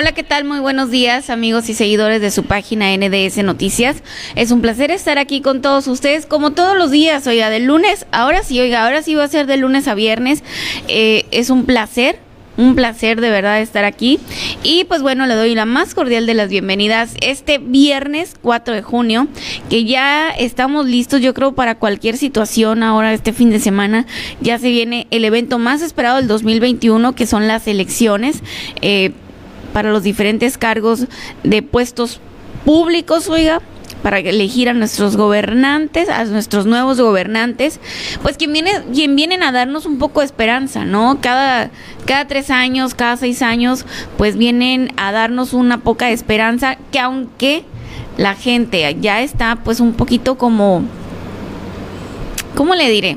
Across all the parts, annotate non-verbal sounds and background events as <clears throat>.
Hola, ¿qué tal? Muy buenos días, amigos y seguidores de su página NDS Noticias. Es un placer estar aquí con todos ustedes, como todos los días, oiga, de lunes, ahora sí, oiga, ahora sí va a ser de lunes a viernes. Eh, es un placer un placer de verdad estar aquí. Y pues bueno, le doy la más cordial de las bienvenidas este viernes 4 de junio, que ya estamos listos, yo creo, para cualquier situación ahora este fin de semana. Ya se viene el evento más esperado del 2021, que son las elecciones. Eh, para los diferentes cargos de puestos públicos, oiga, para elegir a nuestros gobernantes, a nuestros nuevos gobernantes, pues quien viene, quien vienen a darnos un poco de esperanza, ¿no? Cada, cada tres años, cada seis años, pues vienen a darnos una poca de esperanza, que aunque la gente ya está pues un poquito como, ¿cómo le diré?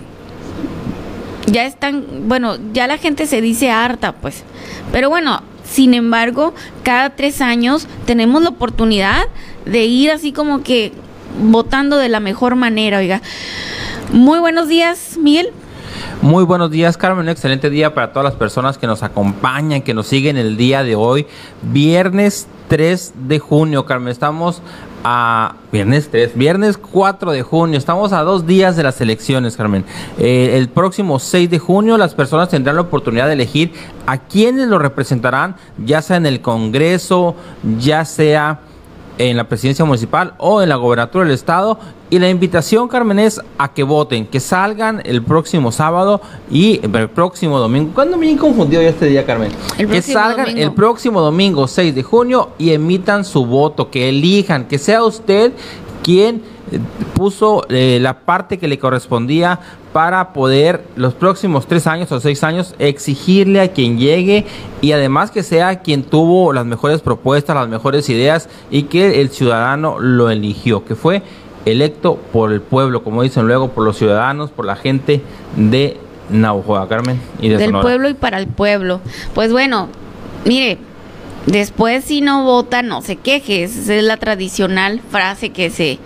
Ya están, bueno, ya la gente se dice harta, pues. Pero bueno, sin embargo, cada tres años tenemos la oportunidad de ir así como que votando de la mejor manera, oiga. Muy buenos días, Miguel. Muy buenos días, Carmen. Un excelente día para todas las personas que nos acompañan, que nos siguen el día de hoy. Viernes 3 de junio, Carmen. Estamos a viernes 3, viernes 4 de junio. Estamos a dos días de las elecciones, Carmen. Eh, el próximo 6 de junio las personas tendrán la oportunidad de elegir a quienes lo representarán, ya sea en el Congreso, ya sea en la presidencia municipal o en la gobernatura del estado. Y la invitación, Carmen, es a que voten, que salgan el próximo sábado y el próximo domingo. ¿Cuándo me he confundido yo este día, Carmen? que salgan el próximo domingo 6 de junio y emitan su voto, que elijan, que sea usted quien puso eh, la parte que le correspondía para poder los próximos tres años o seis años exigirle a quien llegue y además que sea quien tuvo las mejores propuestas, las mejores ideas y que el ciudadano lo eligió, que fue electo por el pueblo, como dicen luego, por los ciudadanos, por la gente de Naujoa, Carmen. Y de Del pueblo y para el pueblo. Pues bueno, mire, después si no vota, no se queje. Esa es la tradicional frase que se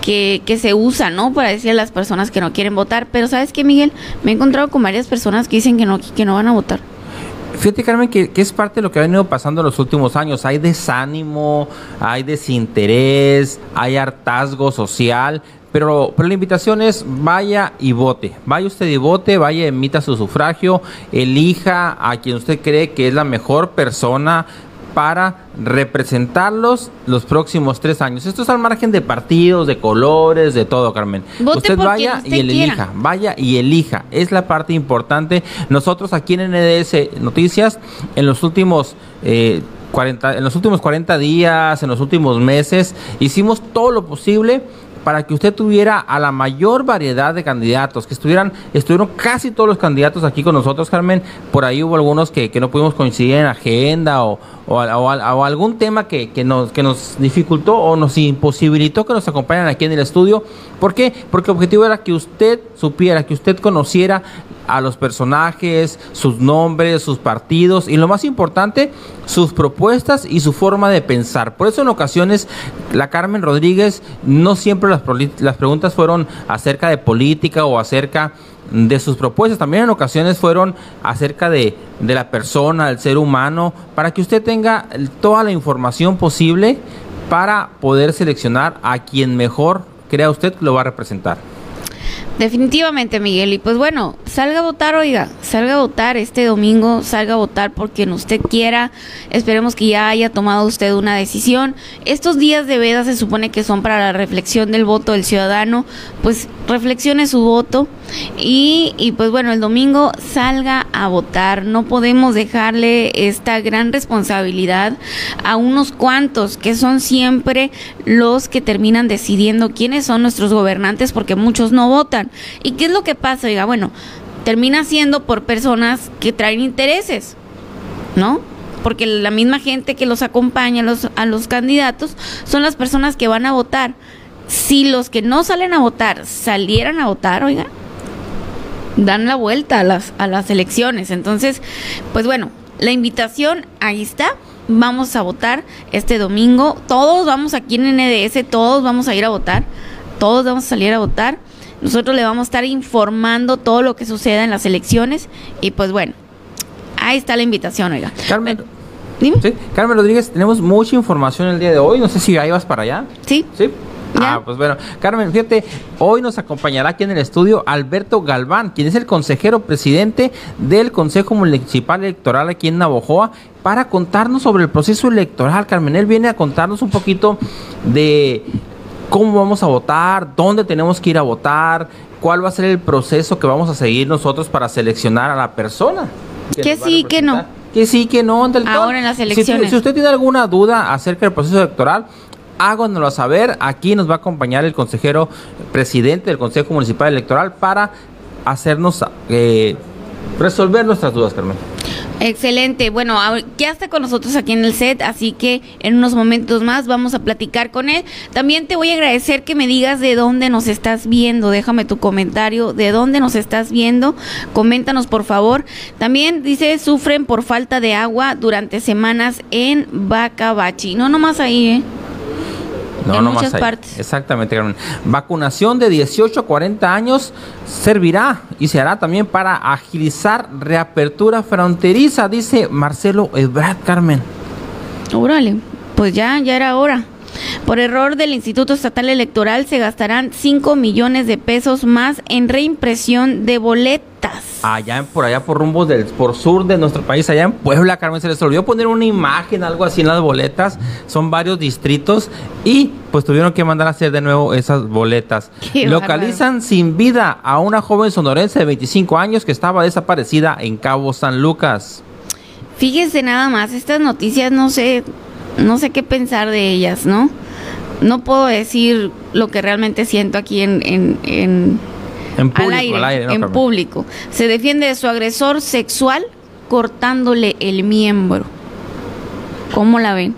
que, que, se usa, ¿no? Para decir a las personas que no quieren votar. Pero ¿sabes qué, Miguel? Me he encontrado con varias personas que dicen que no, que no van a votar. Fíjate, Carmen, que, es parte de lo que ha venido pasando en los últimos años. Hay desánimo, hay desinterés, hay hartazgo social. Pero, pero la invitación es vaya y vote. Vaya usted y vote, vaya, emita su sufragio, elija a quien usted cree que es la mejor persona para representarlos los próximos tres años. Esto es al margen de partidos, de colores, de todo, Carmen. usted vaya y elija, vaya y elija. Es la parte importante. Nosotros aquí en NDS Noticias, en los últimos... Eh, 40, en los últimos 40 días, en los últimos meses, hicimos todo lo posible para que usted tuviera a la mayor variedad de candidatos, que estuvieran, estuvieron casi todos los candidatos aquí con nosotros, Carmen. Por ahí hubo algunos que, que no pudimos coincidir en agenda o, o, algún tema que, que, nos, que nos dificultó o nos imposibilitó que nos acompañaran aquí en el estudio. ¿Por qué? Porque el objetivo era que usted supiera, que usted conociera a los personajes, sus nombres, sus partidos y lo más importante, sus propuestas y su forma de pensar. Por eso en ocasiones la Carmen Rodríguez no siempre las, las preguntas fueron acerca de política o acerca de sus propuestas. También en ocasiones fueron acerca de, de la persona, del ser humano, para que usted tenga toda la información posible para poder seleccionar a quien mejor crea usted lo va a representar. Definitivamente, Miguel. Y pues bueno, salga a votar, oiga, salga a votar este domingo, salga a votar por quien usted quiera. Esperemos que ya haya tomado usted una decisión. Estos días de veda se supone que son para la reflexión del voto del ciudadano. Pues reflexione su voto y, y pues bueno, el domingo salga a votar. No podemos dejarle esta gran responsabilidad a unos cuantos que son siempre los que terminan decidiendo quiénes son nuestros gobernantes porque muchos no votan. ¿Y qué es lo que pasa? Oiga, bueno, termina siendo por personas que traen intereses, ¿no? Porque la misma gente que los acompaña a los, a los candidatos son las personas que van a votar. Si los que no salen a votar salieran a votar, oiga, dan la vuelta a las, a las elecciones. Entonces, pues bueno, la invitación ahí está. Vamos a votar este domingo. Todos vamos aquí en NDS, todos vamos a ir a votar. Todos vamos a salir a votar. Nosotros le vamos a estar informando todo lo que suceda en las elecciones. Y pues bueno, ahí está la invitación, oiga. Carmen. Dime. ¿Sí? Carmen Rodríguez, tenemos mucha información el día de hoy. No sé si ahí vas para allá. Sí. Sí. Ah, pues bueno, Carmen, fíjate, hoy nos acompañará aquí en el estudio Alberto Galván, quien es el consejero presidente del Consejo Municipal Electoral aquí en Navojoa, para contarnos sobre el proceso electoral. Carmen, él viene a contarnos un poquito de cómo vamos a votar, dónde tenemos que ir a votar, cuál va a ser el proceso que vamos a seguir nosotros para seleccionar a la persona. Que, sí, que no. Que sí, que no. Ahora en las elecciones. Si, usted tiene alguna duda acerca del proceso electoral, háganoslo saber. Aquí nos va a acompañar el consejero presidente del Consejo Municipal Electoral para hacernos eh, resolver nuestras dudas, Carmen. Excelente. Bueno, ya está con nosotros aquí en el set, así que en unos momentos más vamos a platicar con él. También te voy a agradecer que me digas de dónde nos estás viendo. Déjame tu comentario de dónde nos estás viendo. Coméntanos, por favor. También dice, sufren por falta de agua durante semanas en Bacabachi. No nomás ahí, ¿eh? No, en muchas partes. Exactamente, Carmen. Vacunación de 18 a 40 años servirá y se hará también para agilizar reapertura fronteriza, dice Marcelo Ebrard, Carmen. Órale, pues ya, ya era hora. Por error del Instituto Estatal Electoral se gastarán 5 millones de pesos más en reimpresión de boletas. Allá por allá por rumbo del por sur de nuestro país, allá en Puebla, Carmen, se les olvidó poner una imagen, algo así en las boletas. Son varios distritos y pues tuvieron que mandar a hacer de nuevo esas boletas. <laughs> Localizan sin vida a una joven sonorense de 25 años que estaba desaparecida en Cabo San Lucas. Fíjese nada más, estas noticias no sé, no sé qué pensar de ellas, ¿no? No puedo decir lo que realmente siento aquí en, en, en, público, al aire, en público. Se defiende de su agresor sexual cortándole el miembro. ¿Cómo la ven?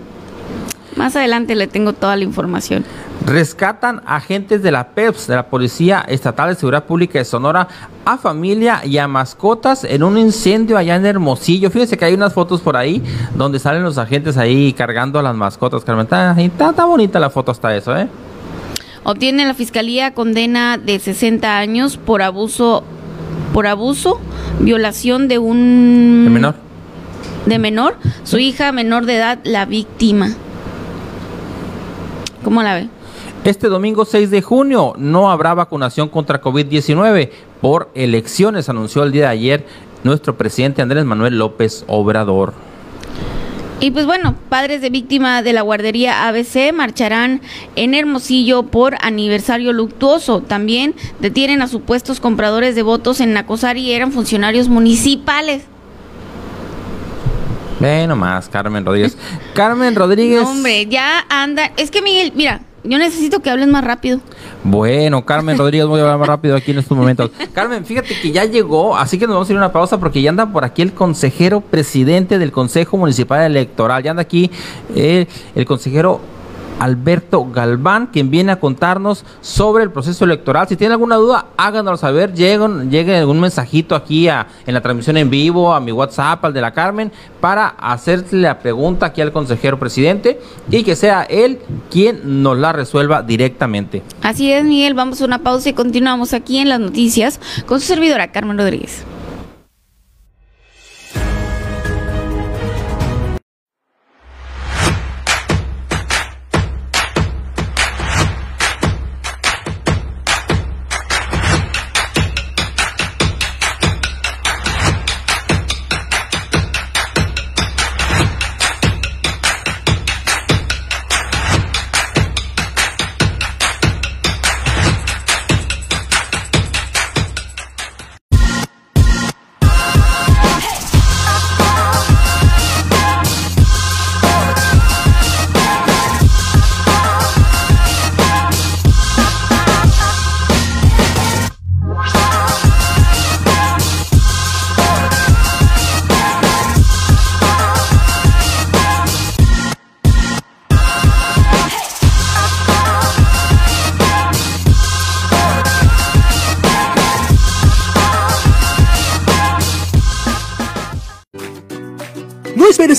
Más adelante le tengo toda la información. Rescatan agentes de la PEPS, de la Policía Estatal de Seguridad Pública de Sonora, a familia y a mascotas en un incendio allá en Hermosillo. Fíjense que hay unas fotos por ahí donde salen los agentes ahí cargando a las mascotas. Carmen, está, bonita la foto hasta eso, ¿eh? Obtiene la fiscalía condena de 60 años por abuso, por abuso, violación de un... ¿De menor? De menor, su hija menor de edad, la víctima. ¿Cómo la ve? Este domingo 6 de junio no habrá vacunación contra COVID-19 por elecciones, anunció el día de ayer nuestro presidente Andrés Manuel López Obrador. Y pues bueno, padres de víctima de la guardería ABC marcharán en Hermosillo por aniversario luctuoso. También detienen a supuestos compradores de votos en Nacosari y eran funcionarios municipales. Ve nomás, Carmen Rodríguez. <laughs> Carmen Rodríguez. hombre, ya anda. Es que Miguel, mira, yo necesito que hables más rápido. Bueno, Carmen Rodríguez, voy a hablar más rápido aquí en estos momentos. Carmen, fíjate que ya llegó, así que nos vamos a ir a una pausa porque ya anda por aquí el consejero presidente del Consejo Municipal Electoral. Ya anda aquí eh, el consejero Alberto Galván, quien viene a contarnos sobre el proceso electoral. Si tiene alguna duda, háganos saber. Lleguen, llegue un mensajito aquí a, en la transmisión en vivo, a mi WhatsApp, al de la Carmen, para hacerle la pregunta aquí al consejero presidente y que sea él quien nos la resuelva directamente. Así es, Miguel. Vamos a una pausa y continuamos aquí en las noticias con su servidora Carmen Rodríguez.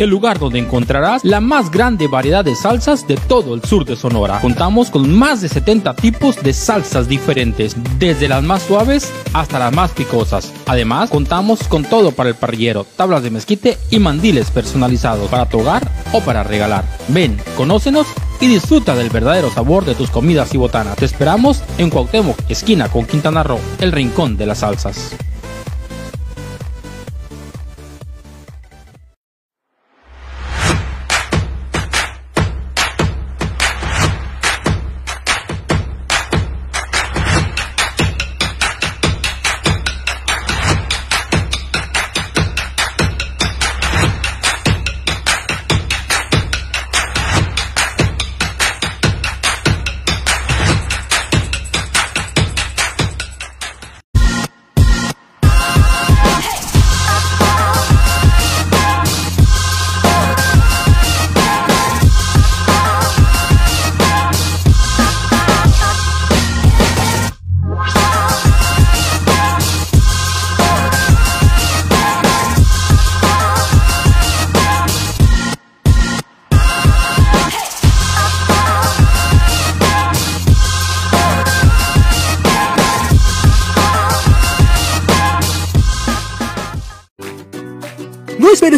el lugar donde encontrarás la más grande variedad de salsas de todo el sur de Sonora. Contamos con más de 70 tipos de salsas diferentes, desde las más suaves hasta las más picosas. Además, contamos con todo para el parrillero, tablas de mezquite y mandiles personalizados para tu hogar o para regalar. Ven, conócenos y disfruta del verdadero sabor de tus comidas y botanas. Te esperamos en Cuauhtémoc, esquina con Quintana Roo, el rincón de las salsas.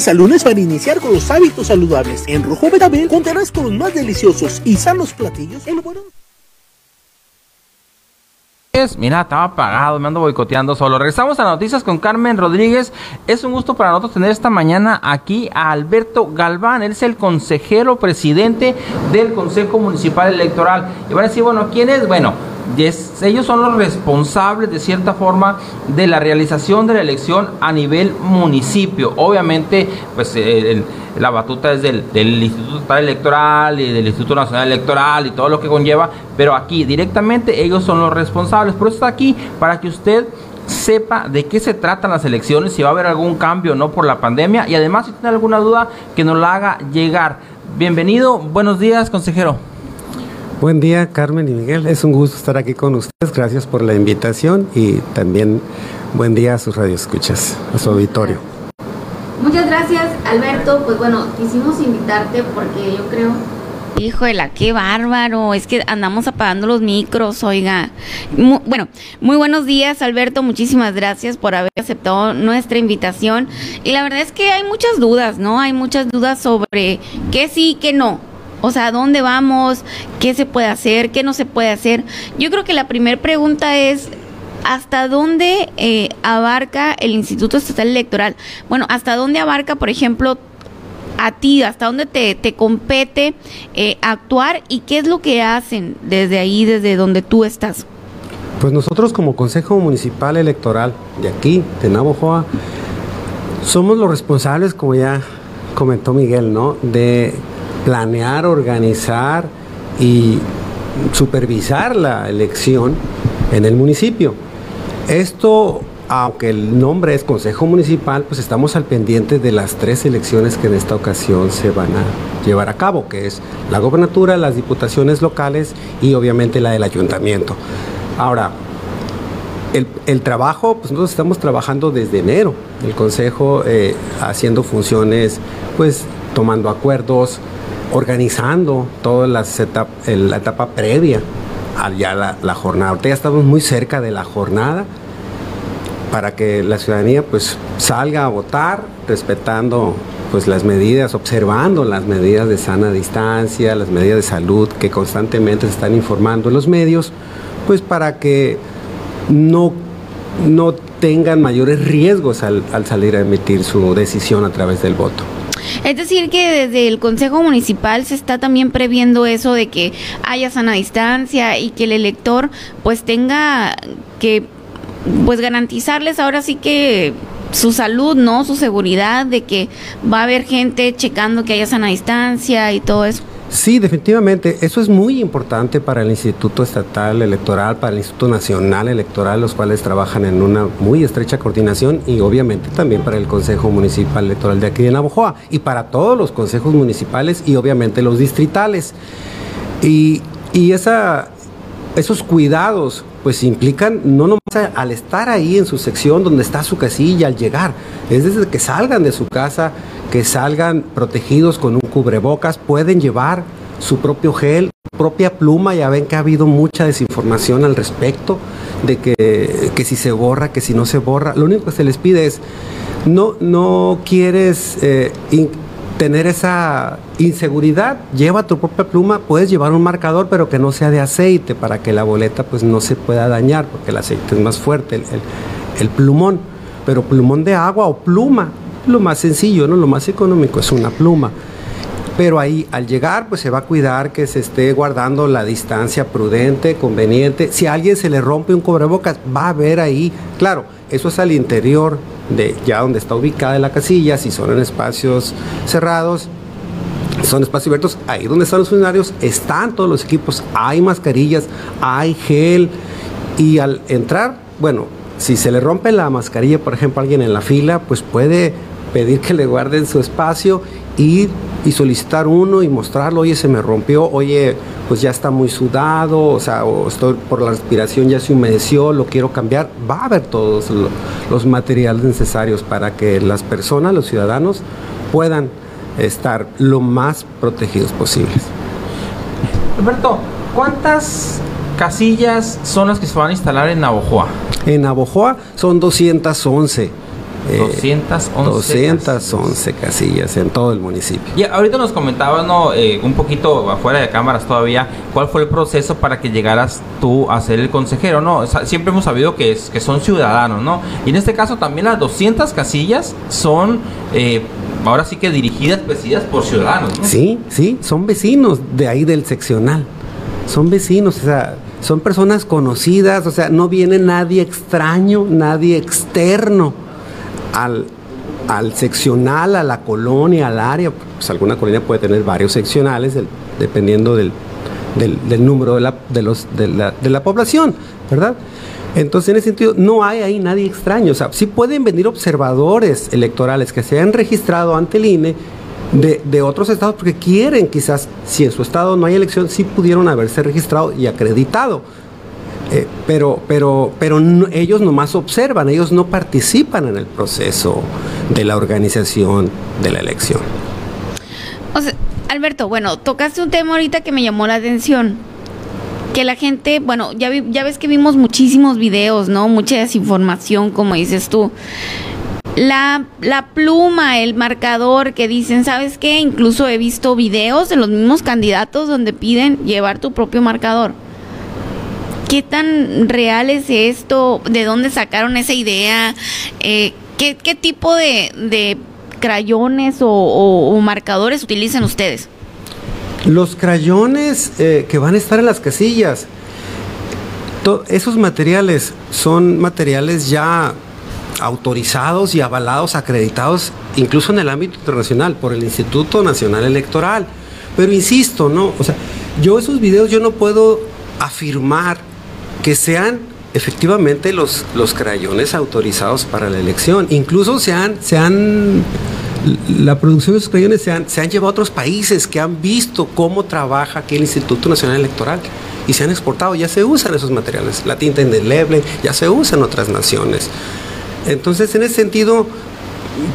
Al lunes para iniciar con los hábitos saludables. En Rojo Betabel contarás con los más deliciosos y sanos platillos elaborados. Mira, estaba apagado, me ando boicoteando solo. Regresamos a noticias con Carmen Rodríguez. Es un gusto para nosotros tener esta mañana aquí a Alberto Galván. Él es el consejero presidente del Consejo Municipal Electoral. Y van a decir, bueno, ¿quién es? Bueno, ellos son los responsables de cierta forma de la realización de la elección a nivel municipio. Obviamente, pues eh, la batuta es del, Instituto Estatal Electoral y del Instituto Nacional Electoral y todo lo que conlleva, pero aquí directamente ellos son los responsables. Por eso está aquí para que usted sepa de qué se tratan las elecciones, si va a haber algún cambio o no por la pandemia y además si tiene alguna duda que nos la haga llegar. Bienvenido, buenos días, consejero. Buen día, Carmen y Miguel. Es un gusto estar aquí con ustedes. Gracias por la invitación y también buen día a sus radioescuchas, a su auditorio. Muchas gracias, Alberto. Pues bueno, quisimos invitarte porque yo creo Híjole, qué bárbaro. Es que andamos apagando los micros, oiga. bueno, muy buenos días, Alberto. Muchísimas gracias por haber aceptado nuestra invitación. Y la verdad es que hay muchas dudas, ¿no? Hay muchas dudas sobre qué sí, qué no. O sea, ¿dónde vamos? ¿Qué se puede hacer? ¿Qué no se puede hacer? Yo creo que la primera pregunta es, ¿hasta dónde eh, abarca el Instituto Estatal Electoral? Bueno, ¿hasta dónde abarca, por ejemplo, a ti, hasta dónde te, te compete eh, actuar y qué es lo que hacen desde ahí, desde donde tú estás? Pues nosotros como Consejo Municipal Electoral de aquí, de Navojoa, somos los responsables, como ya comentó Miguel, ¿no? De planear, organizar y supervisar la elección en el municipio. Esto, aunque el nombre es Consejo Municipal, pues estamos al pendiente de las tres elecciones que en esta ocasión se van a llevar a cabo, que es la gobernatura, las diputaciones locales y obviamente la del ayuntamiento. Ahora, el, trabajo, pues nosotros estamos trabajando desde enero, el Consejo eh, haciendo funciones, pues tomando acuerdos, organizando toda la etapa previa a ya la, jornada. Ahorita ya estamos muy cerca de la jornada para que la ciudadanía pues salga a votar respetando pues las medidas, observando las medidas de sana distancia, las medidas de salud que constantemente se están informando en los medios, pues para que no, no tengan mayores riesgos al salir a emitir su decisión a través del voto. Es decir, que desde el Consejo Municipal se está también previendo eso de que haya sana distancia y que el elector pues tenga que pues garantizarles ahora sí que su salud, ¿no? Su seguridad de que va a haber gente checando que haya sana distancia y todo eso. Sí, definitivamente. Eso es muy importante para el Instituto Estatal Electoral, para el Instituto Nacional Electoral, los cuales trabajan en una muy estrecha coordinación y obviamente también para el Consejo Municipal Electoral de aquí de Navojoa y para todos los consejos municipales y obviamente los distritales. Y, esa, esos cuidados pues implican no nomás al estar ahí en su sección donde está su casilla al llegar, es desde que salgan de su casa, que salgan protegidos con un cubrebocas, pueden llevar su propio gel, propia pluma, ya ven que ha habido mucha desinformación al respecto de que, que si se borra, que si no se borra, lo único que se les pide es no, no quieres eh, tener esa inseguridad, lleva tu propia pluma, puedes llevar un marcador, pero que no sea de aceite para que la boleta pues no se pueda dañar, porque el aceite es más fuerte, el, plumón, pero plumón de agua o pluma, lo más sencillo, ¿no? Lo más económico es una pluma. Pero ahí al llegar pues se va a cuidar que se esté guardando la distancia prudente, conveniente. Si a alguien se le rompe un cubrebocas, va a ver ahí, claro, eso es al interior de ya donde está ubicada la casilla, si son en espacios cerrados, son espacios abiertos, ahí donde están los funcionarios, están todos los equipos, hay mascarillas, hay gel, y al entrar, bueno, si se le rompe la mascarilla, por ejemplo, a alguien en la fila, pues puede pedir que le guarden su espacio y, y solicitar uno y mostrarlo, oye, se me rompió, oye, pues ya está muy sudado, o sea, o estoy por la respiración ya se humedeció, lo quiero cambiar, va a haber todos los materiales necesarios para que las personas, los ciudadanos, puedan estar lo más protegidos posibles. Alberto, ¿cuántas casillas son las que se van a instalar en Navojoa? En Navojoa son 211 211, eh, 211 casillas. en todo el municipio. Y ahorita nos comentabas, ¿no? Eh, un poquito afuera de cámaras todavía, ¿cuál fue el proceso para que llegaras tú a ser el consejero? No, siempre hemos sabido que, es, que son ciudadanos, ¿no? Y en este caso también las 200 casillas son, eh, ahora sí que dirigidas, presididas por ciudadanos. Sí, sí, son vecinos de ahí del seccional. Son vecinos, o sea, son personas conocidas, o sea, no viene nadie extraño, nadie externo al, al seccional, a la colonia, al área, pues alguna colonia puede tener varios seccionales dependiendo del, del, número de la, de, los, de, la, de la población, ¿verdad? Entonces, en ese sentido, no hay ahí nadie extraño. O sea, sí pueden venir observadores electorales que se han registrado ante el INE de, de, otros estados porque quieren, quizás, si en su estado no hay elección, sí pudieron haberse registrado y acreditado. Eh, pero pero, pero ellos nomás observan, ellos no participan en el proceso de la organización de la elección. Alberto, bueno, tocaste un tema ahorita que me llamó la atención. Que la gente, bueno, ya, ya ves que vimos muchísimos videos, ¿no? Mucha desinformación, como dices tú. La, la, pluma, el marcador que dicen, ¿sabes qué? Incluso he visto videos de los mismos candidatos donde piden llevar tu propio marcador. ¿Qué tan real es esto? ¿De dónde sacaron esa idea? Eh, ¿qué, tipo de, crayones o, marcadores utilizan ustedes? Los crayones eh, que van a estar en las casillas, esos materiales son materiales ya autorizados y avalados, acreditados, incluso en el ámbito internacional, por el Instituto Nacional Electoral. Pero insisto, ¿no? O sea, yo esos videos yo no puedo afirmar que sean efectivamente los, los crayones autorizados para la elección. Incluso se han, se han la producción de esos crayones se han, se han llevado a otros países que han visto cómo trabaja aquí el Instituto Nacional Electoral y se han exportado, ya se usan esos materiales, la tinta indeleble, ya se usa en otras naciones. Entonces, en ese sentido,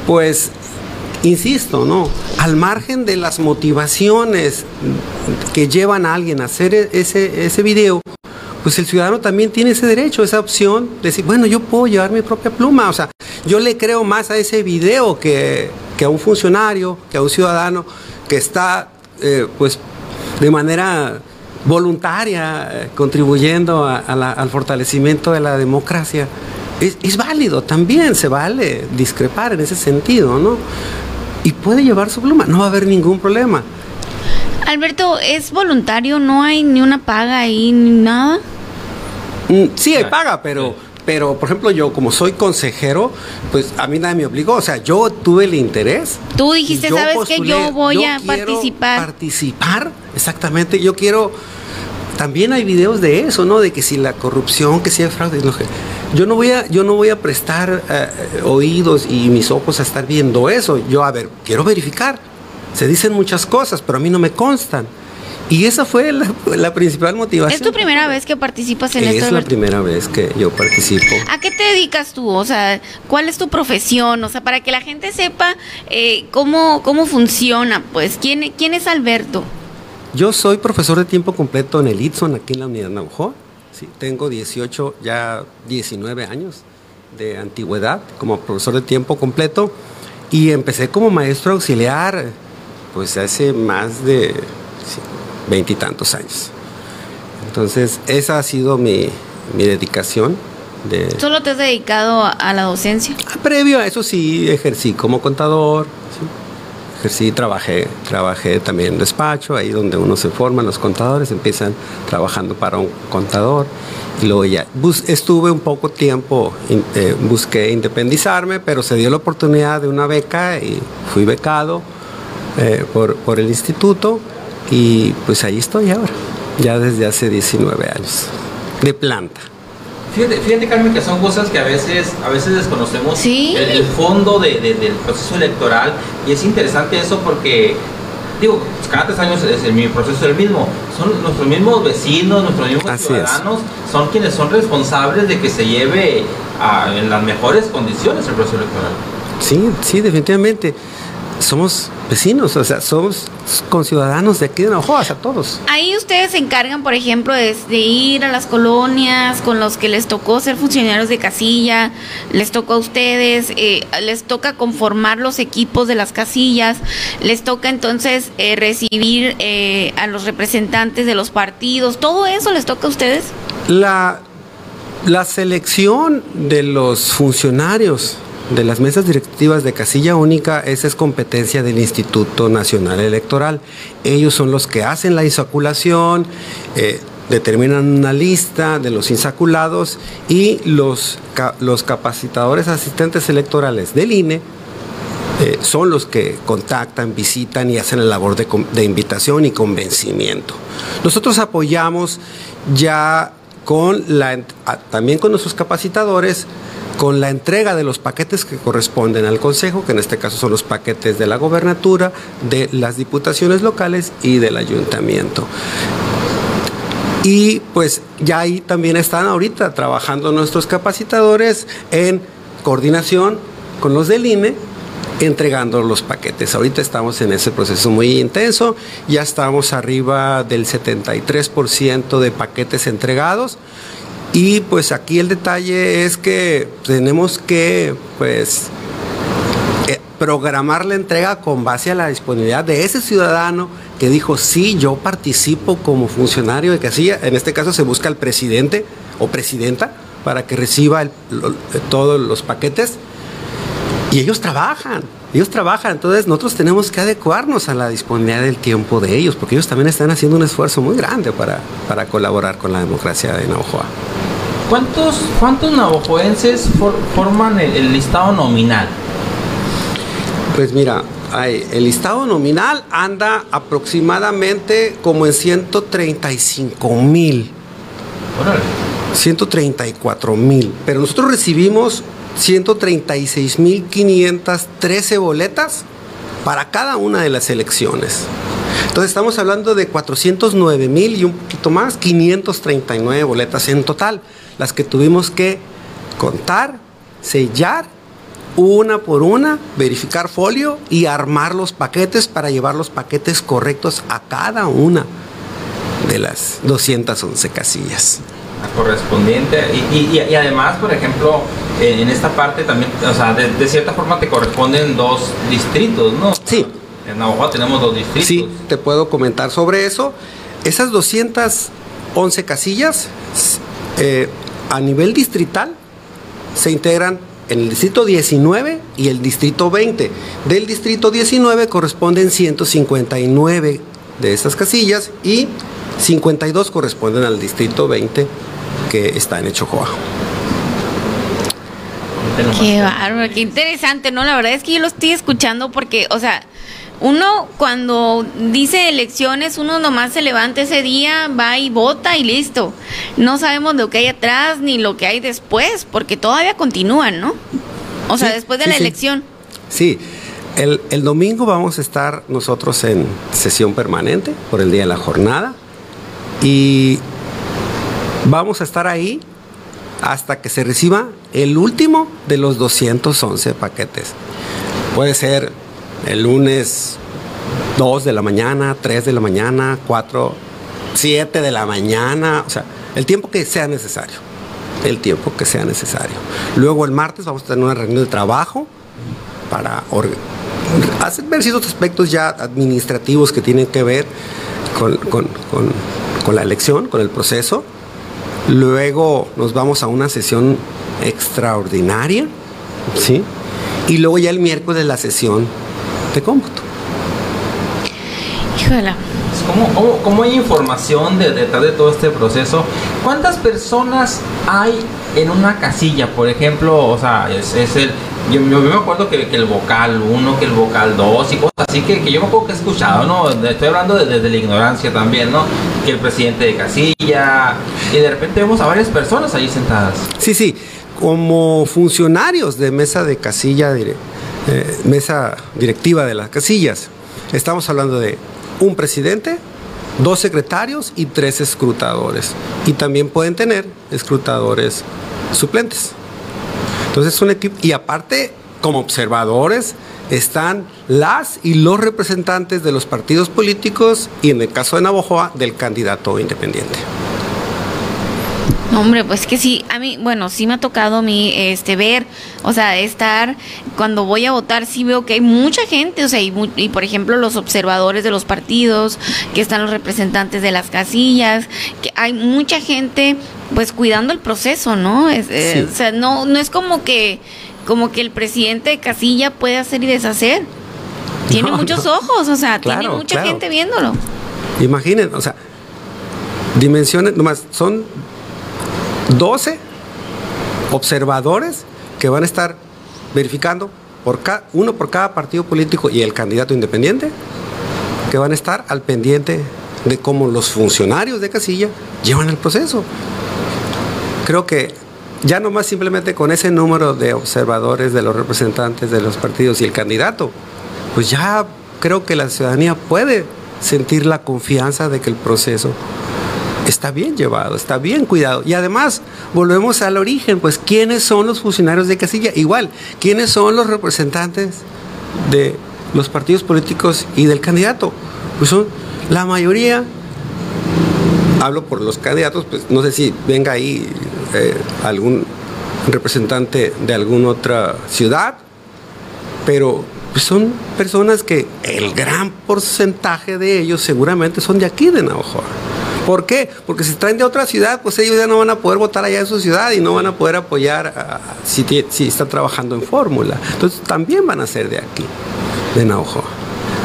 pues, insisto, ¿no? Al margen de las motivaciones que llevan a alguien a hacer e-, ese, ese video, pues el ciudadano también tiene ese derecho, esa opción de decir, bueno, yo puedo llevar mi propia pluma. O sea, yo le creo más a ese video que, a un funcionario, que a un ciudadano que está, eh, pues, de manera voluntaria eh, contribuyendo al fortalecimiento de la democracia. Es, es, válido también, se vale discrepar en ese sentido, ¿no? Y puede llevar su pluma, no va a haber ningún problema. Alberto, ¿es voluntario? ¿No hay ni una paga ahí ni nada? Mm, sí, hay paga, pero, pero por ejemplo yo como soy consejero, pues a mí nadie me obligó, o sea, yo tuve el interés. Tú dijiste, ¿sabes que Yo voy a participar. Participar, exactamente, yo quiero... También hay videos de eso, ¿no? De que si la corrupción, que si hay fraude, yo no voy a, yo no voy a prestar eh, oídos y mis ojos a estar viendo eso. Yo, a ver, quiero verificar. Se dicen muchas cosas, pero a mí no me constan. Y esa fue la, <laughs> principal motivación. ¿Es tu primera vez que participas en esto? Es la primera vez que yo participo. ¿A qué te dedicas tú? O sea, ¿cuál es tu profesión? O sea, para que la gente sepa eh, cómo, cómo funciona, pues, ¿quién, ¿quién es Alberto? Yo soy profesor de tiempo completo en el ITSON, aquí en la Unidad Navajo. Sí, tengo 18, ya 19 años de antigüedad como profesor de tiempo completo y empecé como maestro auxiliar pues hace más de veintitantos años. Entonces, esa ha sido mi, dedicación. De... ¿Solo te has dedicado a la docencia? Ah, previo a eso sí, ejercí como contador, ejercí, trabajé, trabajé también en despacho, ahí donde uno se forma, los contadores empiezan trabajando para un contador. Y luego ya estuve un poco tiempo, eh, busqué independizarme, pero se dio la oportunidad de una beca y fui becado eh, por, por el instituto y pues ahí estoy ahora, ya desde hace 19 años, de planta. Fíjate, fíjate, Carmen, que son cosas que a veces, a veces desconocemos el, fondo del proceso electoral y es interesante eso porque, digo, cada tres años es el, mi proceso es el mismo. Son nuestros mismos vecinos, nuestros mismos ciudadanos, son quienes son responsables de que se lleve en las mejores condiciones el proceso electoral. Sí, sí, definitivamente somos vecinos, o sea, somos conciudadanos de aquí de Navajo, a todos. Ahí ustedes se encargan, por ejemplo, de, ir a las colonias con los que les tocó ser funcionarios de casilla, les tocó a ustedes, eh, les toca conformar los equipos de las casillas, les toca entonces eh, recibir eh, a los representantes de los partidos, todo eso les toca a ustedes. La, la selección de los funcionarios de las mesas directivas de casilla única, esa es competencia del Instituto Nacional Electoral. Ellos son los que hacen la insaculación, eh, determinan una lista de los insaculados y los, los capacitadores asistentes electorales del INE eh, son los que contactan, visitan y hacen la labor de, de invitación y convencimiento. Nosotros apoyamos ya con la, también con nuestros capacitadores con la entrega de los paquetes que corresponden al Consejo, que en este caso son los paquetes de la gobernatura, de las diputaciones locales y del ayuntamiento. Y pues ya ahí también están ahorita trabajando nuestros capacitadores en coordinación con los del INE entregando los paquetes. Ahorita estamos en ese proceso muy intenso, ya estamos arriba del 73% de paquetes entregados y pues aquí el detalle es que tenemos que pues eh, programar la entrega con base a la disponibilidad de ese ciudadano que dijo, sí, yo participo como funcionario de casilla, en este caso se busca al presidente o presidenta para que reciba todos los paquetes. Y ellos trabajan, ellos trabajan, entonces nosotros tenemos que adecuarnos a la disponibilidad del tiempo de ellos, porque ellos también están haciendo un esfuerzo muy grande para, para colaborar con la democracia de Navajoa. ¿Cuántos, cuántos navajoenses forman el, listado nominal? Pues mira, el listado nominal anda aproximadamente como en 135 mil. 134 mil. Pero nosotros recibimos 136.513 boletas para cada una de las elecciones. Entonces estamos hablando de 409 mil y un poquito más, 539 boletas en total, las que tuvimos que contar, sellar una por una, verificar folio y armar los paquetes para llevar los paquetes correctos a cada una de las 211 casillas. Correspondiente. Y, además por ejemplo en esta parte también o sea de, cierta forma te corresponden dos distritos no sí. En Navajo tenemos dos distritos. Sí te puedo comentar sobre eso. Esas 211 casillas eh, a nivel distrital se integran en el distrito 19 y el distrito 20 del distrito 19 corresponden 159 de esas casillas y 52 corresponden al distrito 20 que está en Echojoa. Qué bárbaro, qué interesante, ¿no? La verdad es que yo lo estoy escuchando porque, o sea, uno cuando dice elecciones, uno nomás se levanta ese día, va y vota y listo. No sabemos lo que hay atrás ni lo que hay después, porque todavía continúan, ¿no? O sea, después de la elección. Sí, El, el, domingo vamos a estar nosotros en sesión permanente por el día de la jornada y vamos a estar ahí hasta que se reciba el último de los 211 paquetes. Puede ser el lunes 2 de la mañana, 3 de la mañana, 4, 7 de la mañana, o sea, el tiempo que sea necesario. El tiempo que sea necesario. Luego el martes vamos a tener una reunión de trabajo para hacer ver ciertos aspectos ya administrativos que tienen que ver con, con, con la elección, con el proceso. Luego nos vamos a una sesión extraordinaria, ¿sí? Y luego ya el miércoles la sesión de cómputo. Híjole. ¿Cómo, cómo, cómo hay información de, detrás de todo este proceso? ¿Cuántas personas hay en una casilla? Por ejemplo, o sea, es, es el, yo, yo, me acuerdo que, que el vocal 1, que el vocal 2 y cosas así que, que, yo me acuerdo que he escuchado, ¿no? Estoy hablando desde de, de la ignorancia también, ¿no? Que el presidente de casilla y de repente vemos a varias personas ahí sentadas. Sí, sí, como funcionarios de mesa de casilla, dire, eh, mesa directiva de las casillas, estamos hablando de un presidente, dos secretarios y tres escrutadores. Y también pueden tener escrutadores suplentes. Entonces un equipo, y aparte, como observadores, están las y los representantes de los partidos políticos y en el caso de Navojoa, del candidato independiente. Hombre, pues que sí, a mí, bueno, sí me ha tocado a mí este, ver, o sea, estar, cuando voy a votar, sí veo que hay mucha gente, o sea, y, y, por ejemplo los observadores de los partidos, que están los representantes de las casillas, que hay mucha gente, pues cuidando el proceso, ¿no? Es, sí. eh, o sea, no, no es como que, como que el presidente de casilla puede hacer y deshacer. Tiene no, <laughs> muchos no. ojos, o sea, claro, tiene mucha claro. gente viéndolo. Imaginen, o sea, dimensiones, nomás, son 12 observadores que van a estar verificando por cada, uno por cada partido político y el candidato independiente, que van a estar al pendiente de cómo los funcionarios de casilla llevan el proceso. Creo que ya nomás simplemente con ese número de observadores, de los representantes de los partidos y el candidato, pues ya creo que la ciudadanía puede sentir la confianza de que el proceso está bien llevado, está bien cuidado. Y además, volvemos al origen, pues, ¿quiénes son los funcionarios de casilla? Igual, ¿quiénes son los representantes de los partidos políticos y del candidato? Pues son la mayoría, hablo por los candidatos, pues no sé si venga ahí eh, algún representante de alguna otra ciudad, pero pues son personas que el gran porcentaje de ellos seguramente son de aquí, de Navajo. ¿Por qué? Porque si traen de otra ciudad, pues ellos ya no van a poder votar allá en su ciudad y no van a poder apoyar si, si está trabajando en fórmula. Entonces también van a ser de aquí, de Naujo.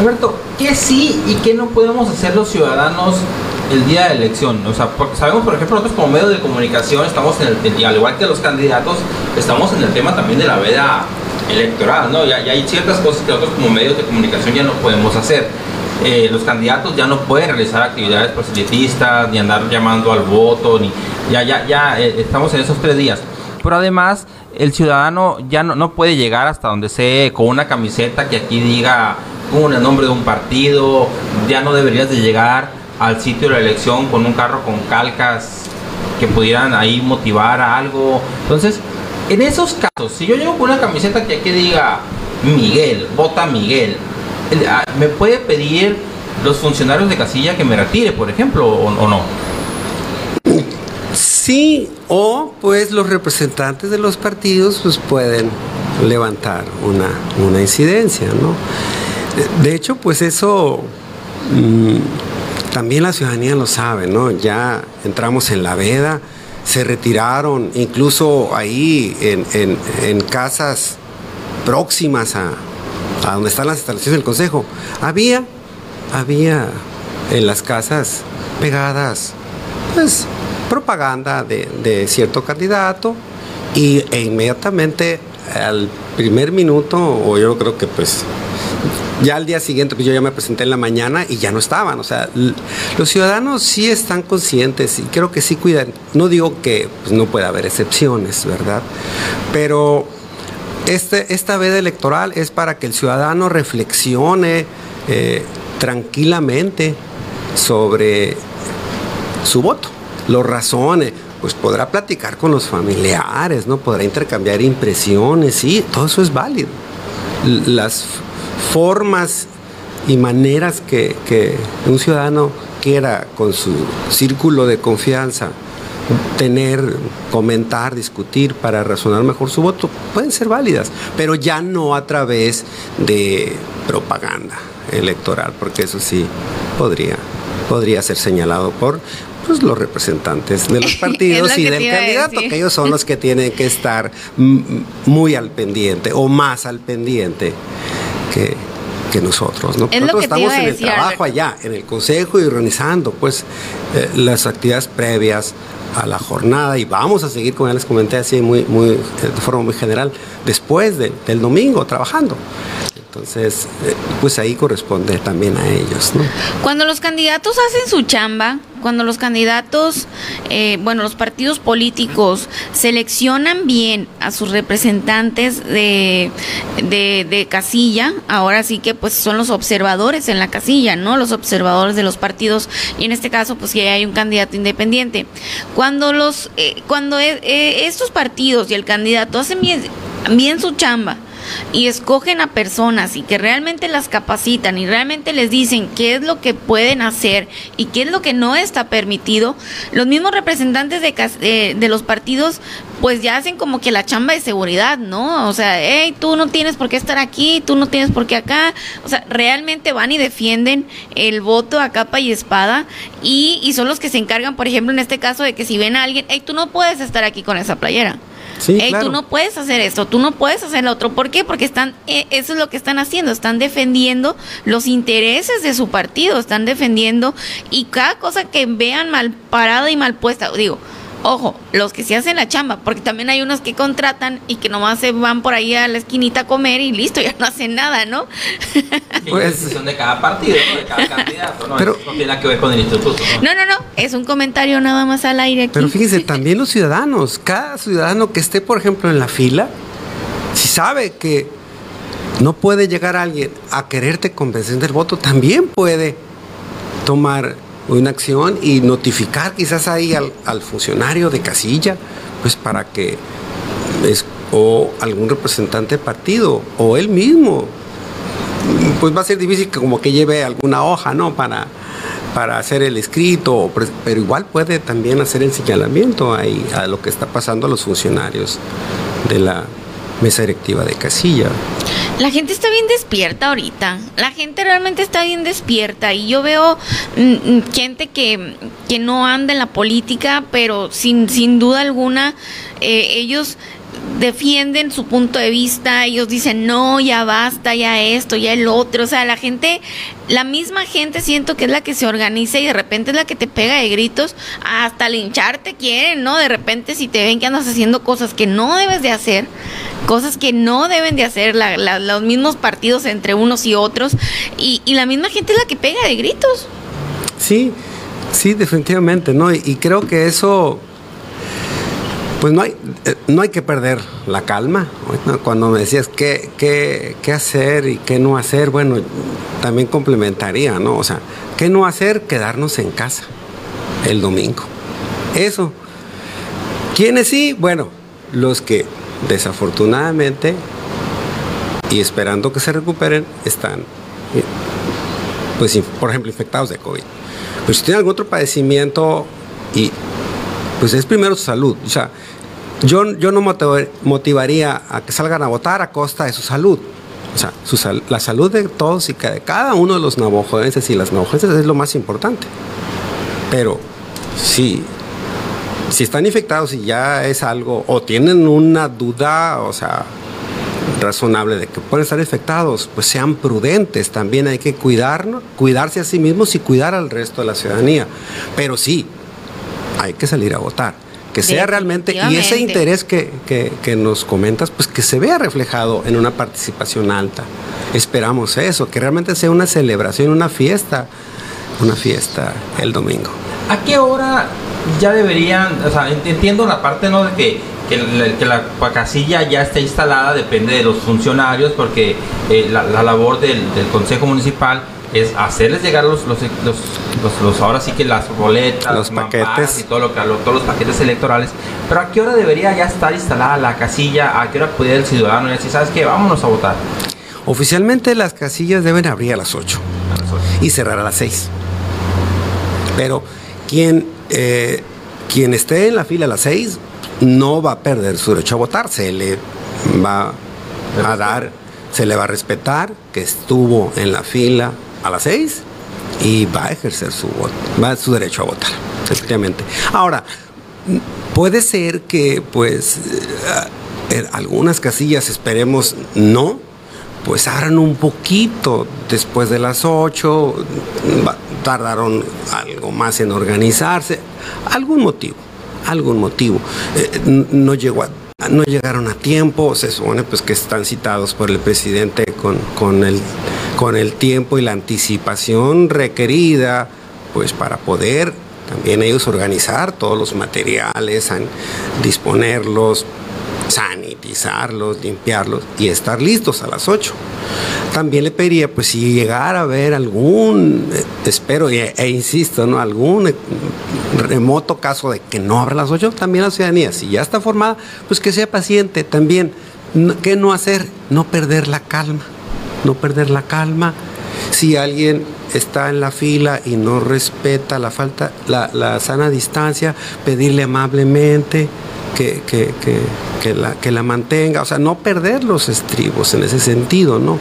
Alberto, ¿qué sí y qué no podemos hacer los ciudadanos el día de elección? O sea, sabemos, por ejemplo, nosotros como medio de comunicación estamos en el, al igual que los candidatos, estamos en el tema también de la veda electoral, ¿no? Ya hay ciertas cosas que nosotros como medios de comunicación ya no podemos hacer. Eh, los candidatos ya no pueden realizar actividades proselitistas, ni andar llamando al voto, ni ya, ya, ya eh, estamos en esos tres días. Pero además, el ciudadano ya no, no puede llegar hasta donde se con una camiseta que aquí diga el nombre de un partido, ya no deberías de llegar al sitio de la elección con un carro con calcas que pudieran ahí motivar a algo. Entonces, en esos casos, si yo llego con una camiseta que aquí diga Miguel, vota Miguel, ¿me puede pedir los funcionarios de casilla que me retire, por ejemplo, o, no? Sí, o pues los representantes de los partidos pues pueden levantar una, una incidencia, ¿no? De hecho, pues eso mmm, también la ciudadanía lo sabe, ¿no? Ya entramos en la veda, se retiraron, incluso ahí en, en, en casas próximas a, a donde están las instalaciones del consejo, había, había en las casas pegadas, pues, propaganda de, de cierto candidato y, e inmediatamente al primer minuto, o yo creo que pues ya al día siguiente, pues yo ya me presenté en la mañana y ya no estaban. O sea, los ciudadanos sí están conscientes y creo que sí cuidan. No digo que pues, no pueda haber excepciones, ¿verdad? Pero este, esta veda electoral es para que el ciudadano reflexione eh, tranquilamente sobre su voto, lo razone, pues podrá platicar con los familiares, ¿no? Podrá intercambiar impresiones, sí, todo eso es válido. Las formas y maneras que, que un ciudadano quiera con su círculo de confianza tener, comentar, discutir para razonar mejor su voto, pueden ser válidas, pero ya no a través de propaganda electoral, porque eso sí podría, podría ser señalado por pues, los representantes de los <laughs> partidos y del candidato, que ellos son los que tienen que estar muy al pendiente o más al pendiente que, que nosotros. ¿no? nosotros estamos en el trabajo allá, en el consejo y organizando pues eh, las actividades previas a la jornada y vamos a seguir, como ya les comenté así muy, muy, de forma muy general, después del domingo trabajando. Entonces, eh, pues ahí corresponde también a ellos. ¿no? Cuando los candidatos hacen su chamba, cuando los candidatos, eh, bueno, los partidos políticos seleccionan bien a sus representantes de, de, de, casilla, ahora sí que pues son los observadores en la casilla, ¿no? Los observadores de los partidos y en este caso pues que hay un candidato independiente. Cuando los, eh, cuando estos partidos y el candidato hacen bien, bien su chamba, y escogen a personas y que realmente las capacitan y realmente les dicen qué es lo que pueden hacer y qué es lo que no está permitido, los mismos representantes de, eh, de los partidos pues ya hacen como que la chamba de seguridad, ¿no? O sea, hey, tú no tienes por qué estar aquí, tú no tienes por qué acá. O sea, realmente van y defienden el voto a capa y espada y, y son los que se encargan, por ejemplo, en este caso de que si ven a alguien, hey, tú no puedes estar aquí con esa playera. Sí, tú no puedes hacer esto, tú no puedes hacer lo otro. ¿Por qué? Porque están, eh, eso es lo que están haciendo, están defendiendo los intereses de su partido, están defendiendo y cada cosa que vean mal parada y mal puesta, digo, Ojo, los que se hacen la chamba, porque también hay unos que contratan y que nomás se van por ahí a la esquinita a comer y listo, ya no hacen nada, ¿no? Pues es decisión de cada partido, ¿no? de cada <laughs> candidato, ¿no? Pero, no tiene nada que ver con el instituto. ¿no? no, no, es un comentario nada más al aire aquí. Pero fíjense, <laughs> también los ciudadanos, cada ciudadano que esté, por ejemplo, en la fila, si sabe que no puede llegar alguien a quererte convencer del voto, también puede tomar una acción y notificar quizás ahí al, funcionario de casilla, pues para que o algún representante de partido o él mismo, pues va a ser difícil que como que lleve alguna hoja, ¿no? Para, para hacer el escrito, pero igual puede también hacer el señalamiento ahí a lo que está pasando a los funcionarios de la mesa directiva de casilla. La gente está bien despierta ahorita. La gente realmente está bien despierta. Y yo veo mm, mm, gente que, que, no anda en la política, pero sin, sin duda alguna, eh, ellos defienden su punto de vista, ellos dicen, no, ya basta, ya esto, ya el otro. O sea, la gente, la misma gente siento que es la que se organiza y de repente es la que te pega de gritos, hasta lincharte quieren, ¿no? De repente si te ven que andas haciendo cosas que no debes de hacer, cosas que no deben de hacer los mismos partidos entre unos y otros, y, la misma gente es la que pega de gritos. Sí, sí, definitivamente, ¿no? y creo que eso pues no hay, eh, no hay que perder la calma. Cuando me decías qué, qué, qué hacer y qué no hacer, bueno, también complementaría, ¿no? O sea, ¿qué no hacer? Quedarnos en casa el domingo. Eso. ¿Quiénes sí? Bueno, los que desafortunadamente y esperando que se recuperen están, pues, por ejemplo, infectados de COVID. Pero si tienen algún otro padecimiento y pues es primero su salud. O sea, yo, yo no motivaría a que salgan a votar a costa de su salud. O sea, la salud de todos y de cada uno de los navajoenses y las navajoenses es lo más importante. Pero si, si están infectados y ya es algo, o tienen una duda, o sea, razonable de que pueden estar infectados, pues sean prudentes. También hay que cuidarnos, cuidarse a sí mismos y cuidar al resto de la ciudadanía. Pero sí, hay que salir a votar. Que sea realmente, y ese interés que, que, nos comentas, pues que se vea reflejado en una participación alta. Esperamos eso, que realmente sea una celebración, una fiesta, una fiesta el domingo. ¿A qué hora ya deberían, o sea, entiendo la parte no de que, que, la, casilla ya está instalada, depende de los funcionarios, porque eh, la, labor del, Consejo Municipal es hacerles llegar los, los, los, ahora sí que las boletas, los paquetes y todo lo que todos los paquetes electorales. Pero a qué hora debería ya estar instalada la casilla, a qué hora pudiera el ciudadano decir, ¿sabes qué? Vámonos a votar. Oficialmente las casillas deben abrir a las 8, y cerrar a las 6. Pero quien, eh, quien esté en la fila a las 6 no va a perder su derecho a votar, se le va a dar, se le va a respetar que estuvo en la fila a las 6 y va a ejercer su voto, va su derecho a votar, efectivamente. Ahora, puede ser que pues eh, algunas casillas esperemos no, pues abran un poquito después de las 8, tardaron algo más en organizarse, algún motivo, algún motivo. Eh, no llegó no llegaron a tiempo, se supone pues que están citados por el presidente con, con, el, con el tiempo y la anticipación requerida pues para poder también ellos organizar todos los materiales, disponerlos, sanitizarlos, limpiarlos y estar listos a las 8. También le pediría, pues si llegara a haber algún, eh, espero e, e, insisto, ¿no? algún eh, remoto caso de que no abra las 8, también la ciudadanía, si ya está formada, pues que sea paciente también. ¿Qué no hacer? No perder la calma, no perder la calma. Si alguien está en la fila y no respeta la falta, la, la sana distancia, pedirle amablemente, que, que, que, la, que la mantenga, o sea, no perder los estribos en ese sentido, ¿no?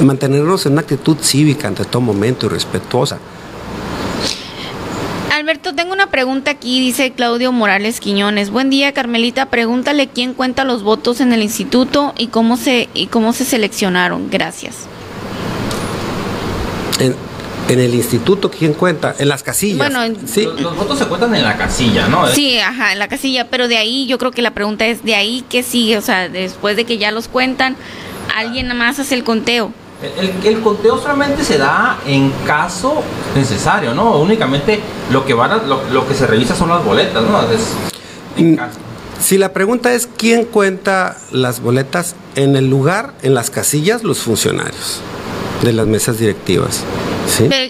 Mantenernos en una actitud cívica ante todo momento y respetuosa. Alberto, tengo una pregunta aquí, dice Claudio Morales Quiñones. Buen día, Carmelita. Pregúntale quién cuenta los votos en el instituto y cómo se, y cómo se seleccionaron. Gracias. En el instituto, ¿quién cuenta? En las casillas. Bueno, sí. los, votos se cuentan en la casilla, ¿no? Sí, ajá, en la casilla, pero de ahí yo creo que la pregunta es, ¿de ahí qué sigue? O sea, después de que ya los cuentan, ¿alguien más hace el conteo? El, conteo solamente se da en caso necesario, ¿no? Únicamente lo que van lo, que se revisa son las boletas, ¿no? Mm, si la pregunta es quién cuenta las boletas en el lugar, en las casillas, los funcionarios de las mesas directivas.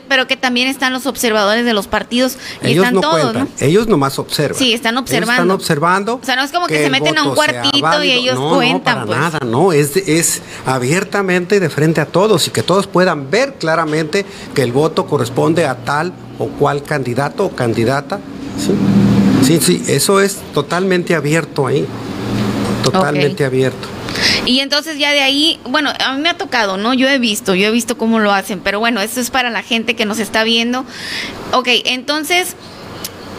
Pero, que también están los observadores de los partidos y están todos, ¿no? Ellos nomás observan. Sí, están observando. están observando. O sea, no es como que, se meten a un cuartito y ellos cuentan. No, para pues. nada, no. Es, es abiertamente de frente a todos y que todos puedan ver claramente que el voto corresponde a tal o cual candidato o candidata. Sí, sí, sí eso es totalmente abierto ahí. Totalmente abierto. Y entonces ya de ahí, bueno, a mí me ha tocado, ¿no? Yo he visto, yo he visto cómo lo hacen, pero bueno, esto es para la gente que nos está viendo. Ok, entonces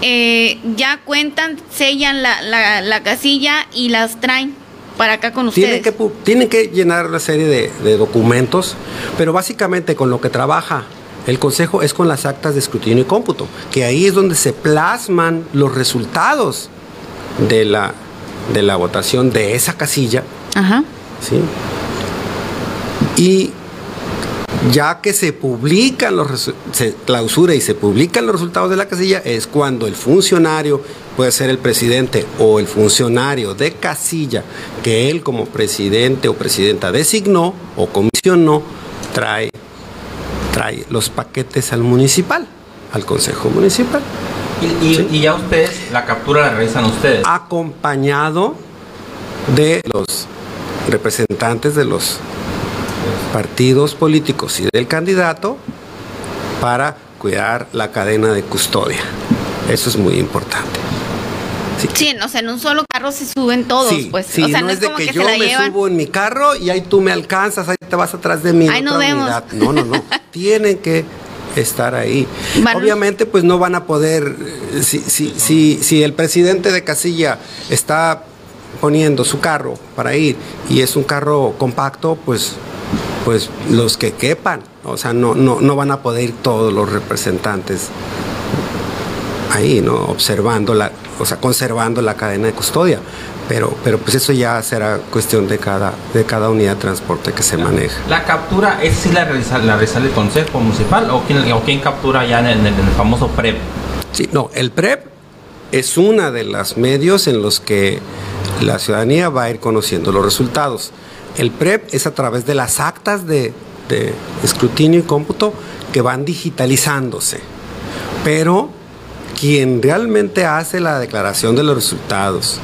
eh, ya cuentan, sellan la, la, casilla y las traen para acá con ustedes. Tienen que, tienen que llenar una serie de, de documentos, pero básicamente con lo que trabaja el Consejo es con las actas de escrutinio y cómputo, que ahí es donde se plasman los resultados de la, de la votación de esa casilla Ajá. ¿sí? Y ya que se publican los se clausura y se publican los resultados de la casilla es cuando el funcionario puede ser el presidente o el funcionario de casilla que él como presidente o presidenta designó o comisionó trae trae los paquetes al municipal al consejo municipal y, y ya ustedes la captura la realizan ustedes acompañado de los representantes de los partidos políticos y del candidato para cuidar la cadena de custodia. Eso es muy importante. Sí, o sea, en un solo carro se suben todos, pues. Sí, o sea, no, es, de que, yo me subo en mi carro y ahí tú me alcanzas, ahí te vas atrás de mí. Ahí nos vemos. No, no, no. <laughs> Tienen que estar ahí. Obviamente, pues no van a poder, si, si, si, si el presidente de Casilla está poniendo su carro para ir y es un carro compacto, pues, pues los que quepan, o sea, no, no, no van a poder ir todos los representantes ahí, ¿no? Observando la, o sea, conservando la cadena de custodia. Pero, pero pues eso ya será cuestión de cada, de cada unidad de transporte que se maneja. ¿La captura es si la realiza, la el Consejo Municipal o quién, o quién captura ya en el, en el famoso PREP? Sí, no, el PREP es una de los medios en los que la ciudadanía va a ir conociendo los resultados. El PREP es a través de las actas de, de escrutinio y cómputo que van digitalizándose. Pero quien realmente hace la declaración de los resultados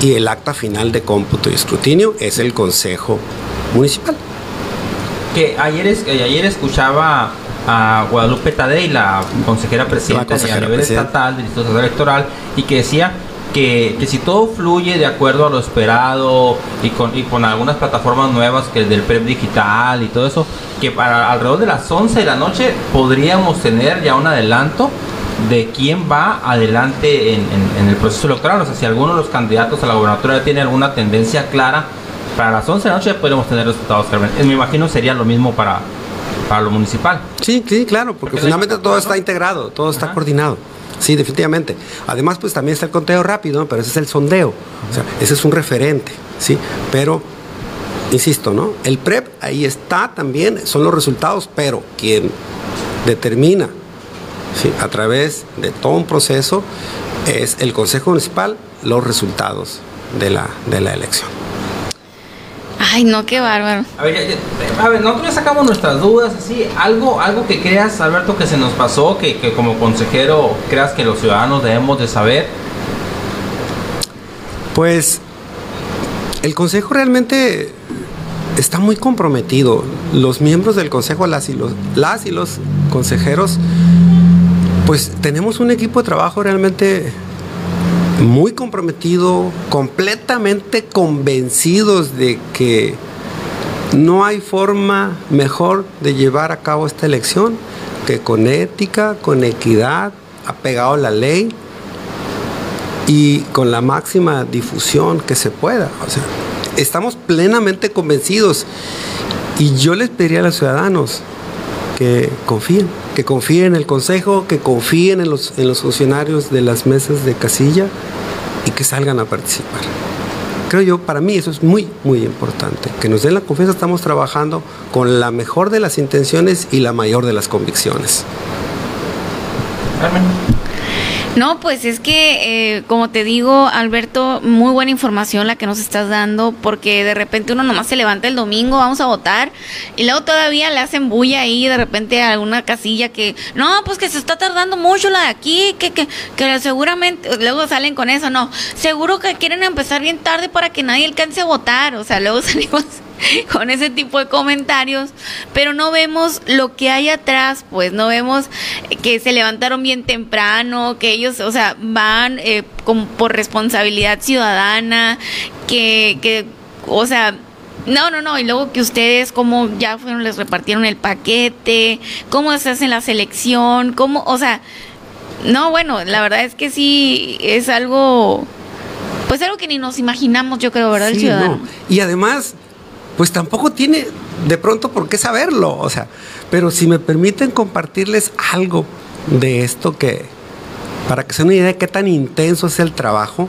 y el acta final de cómputo y escrutinio es el Consejo Municipal. Que ayer, es, eh, ayer escuchaba a Guadalupe Tadei, la consejera presidenta consejera a nivel presidenta. estatal del Instituto Electoral, y que decía que, que si todo fluye de acuerdo a lo esperado y con, y con algunas plataformas nuevas que el del PREP digital y todo eso, que para alrededor de las 11 de la noche podríamos tener ya un adelanto de quién va adelante en, en- en el proceso electoral. O sea, si alguno de los candidatos a la gobernatura tiene alguna tendencia clara, para las 11 de la noche ya podremos tener resultados. Eh, Me imagino sería lo mismo para, para lo municipal. Sí, sí, claro, porque Porque finalmente todo está integrado, todo está coordinado. Sí, definitivamente. Además, pues también está el conteo rápido, pero ese es el sondeo. O sea, ese es un referente, ¿sí? Pero, insisto, ¿no? El PREP ahí está también, son los resultados, pero quien determina, a través de todo un proceso, es el Consejo Municipal los resultados de la, de la elección. Ay, no, qué bárbaro. A ver, ya- ya- a ver, nosotros ya sacamos nuestras dudas, así, algo, algo que creas, Alberto, que se nos pasó, que, que como consejero creas que los ciudadanos debemos de saber. Pues el Consejo realmente está muy comprometido. Los miembros del Consejo, las y los, las y los consejeros, pues tenemos un equipo de trabajo realmente muy comprometido, completamente convencidos de que no hay forma mejor de llevar a cabo esta elección que con ética, con equidad, apegado a la ley y con la máxima difusión que se pueda. O sea, estamos plenamente convencidos y yo les pediría a los ciudadanos que confíen, que confíen en el Consejo, que confíen en los, en los funcionarios de las mesas de casilla y que salgan a participar. Creo yo, para mí eso es muy, muy importante. Que nos den la confianza, estamos trabajando con la mejor de las intenciones y la mayor de las convicciones. Carmen. No, pues es que, eh, como te digo, Alberto, muy buena información la que nos estás dando, porque de repente uno nomás se levanta el domingo, vamos a votar, y luego todavía le hacen bulla ahí, de repente a alguna casilla que, no, pues que se está tardando mucho la de aquí, que, que, que seguramente, luego salen con eso, no, seguro que quieren empezar bien tarde para que nadie alcance a votar, o sea, luego <laughs> salimos <laughs> con ese tipo de comentarios, pero no vemos lo que hay atrás, pues no vemos que se levantaron bien temprano, que ellos, o sea, van eh, como por responsabilidad ciudadana, que, que, o sea, no, no, no, y luego que ustedes cómo ya fueron, les repartieron el paquete, cómo se hacen la selección, cómo, o sea, no, bueno, la verdad es que sí es algo, pues algo que ni nos imaginamos, yo creo, ¿verdad? el ciudadano. no. Y además, pues tampoco tiene de pronto por qué saberlo. O sea, pero si me permiten compartirles algo de esto que, para que se den una idea de qué tan intenso es el trabajo,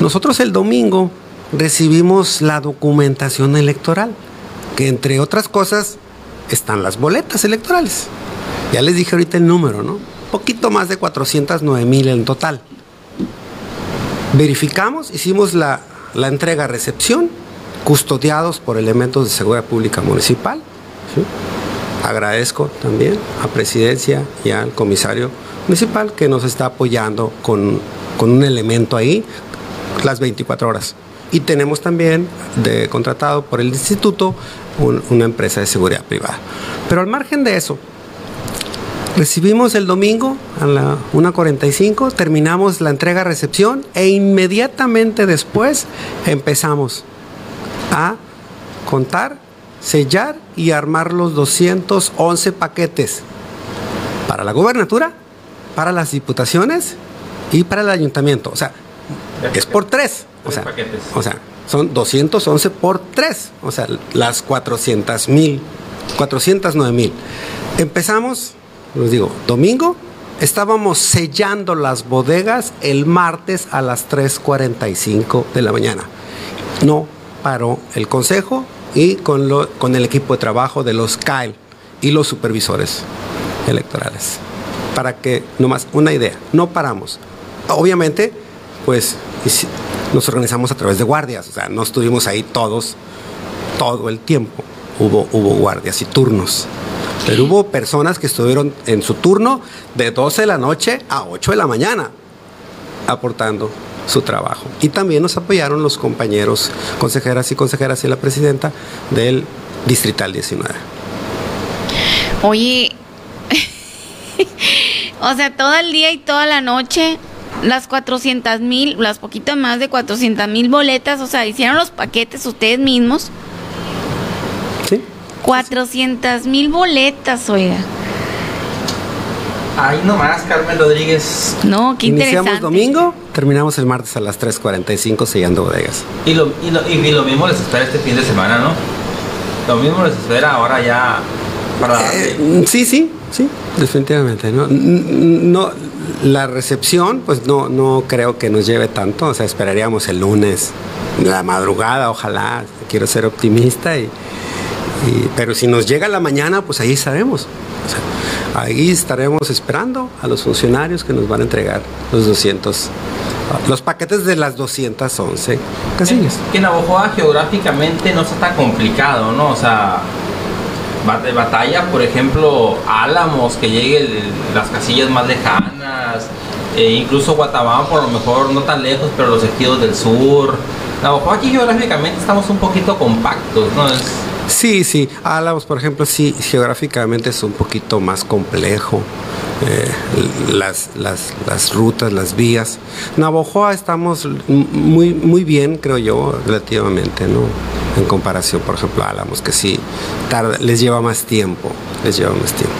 nosotros el domingo recibimos la documentación electoral, que entre otras cosas están las boletas electorales. Ya les dije ahorita el número, ¿no? Poquito más de 409 mil en total. Verificamos, hicimos la, la entrega-recepción, custodiados por elementos de seguridad pública municipal. Agradezco también a Presidencia y al comisario municipal que nos está apoyando con, con un elemento ahí las 24 horas. Y tenemos también de, contratado por el instituto un- una empresa de seguridad privada. Pero al margen de eso, Recibimos el domingo a la 1.45, terminamos la entrega-recepción e inmediatamente después empezamos a contar, sellar y armar los 211 paquetes para la gobernatura, para las diputaciones y para el ayuntamiento. O sea, es por tres. O sea, o sea, son 211 por tres. O sea, las 400 mil, 409 mil. Empezamos, les digo, domingo. Estábamos sellando las bodegas el martes a las 3.45 de la mañana. No paró el consejo y con, lo- con el equipo de trabajo de los CAEL y los supervisores electorales. para que, nomás, una idea, no paramos. Obviamente, pues nos organizamos a través de guardias, o sea, no estuvimos ahí todos, todo el tiempo. Hubo, hubo guardias y turnos. Pero hubo personas que estuvieron en su turno de 12 de la noche a 8 de la mañana aportando su trabajo. Y también nos apoyaron los compañeros, consejeras y consejeras y la presidenta del Distrital 19. Oye, <laughs> o sea, todo el día y toda la noche, las 400 mil, las poquitas más de 400 mil boletas, o sea, hicieron los paquetes ustedes mismos. Sí. 400 mil boletas, oiga. Ahí nomás, Carmen Rodríguez. No, qué Iniciamos domingo, terminamos el martes a las 3.45 sellando bodegas. Y lo, y, lo, y lo mismo les espera este fin de semana, ¿no? Lo mismo les espera ahora ya para... Eh, sí, sí, sí, definitivamente. ¿no? no la recepción, pues no, no creo que nos lleve tanto. O sea, esperaríamos el lunes, la madrugada, ojalá. Quiero ser optimista. Y, pero si nos llega la mañana, pues ahí estaremos. Ahí estaremos esperando a los funcionarios que nos van a entregar los 200 los paquetes de las 211 casillas. Que Navojoa geográficamente no está tan complicado, ¿no? O sea, batalla, por ejemplo, Álamos, que llegue las casillas más lejanas, e incluso Guatabán, por lo mejor no tan lejos, pero los ejidos del sur. Navojoa aquí geográficamente estamos un poquito compactos, ¿no? Sí, sí. Álamos, por ejemplo, sí, geográficamente es un poquito más complejo. Eh, las, las, las, rutas, las vías. Navojoa estamos muy, muy bien, creo yo, relativamente, ¿no? En comparación, por ejemplo, a Álamos, que sí, tarda, les lleva más tiempo, les lleva más tiempo.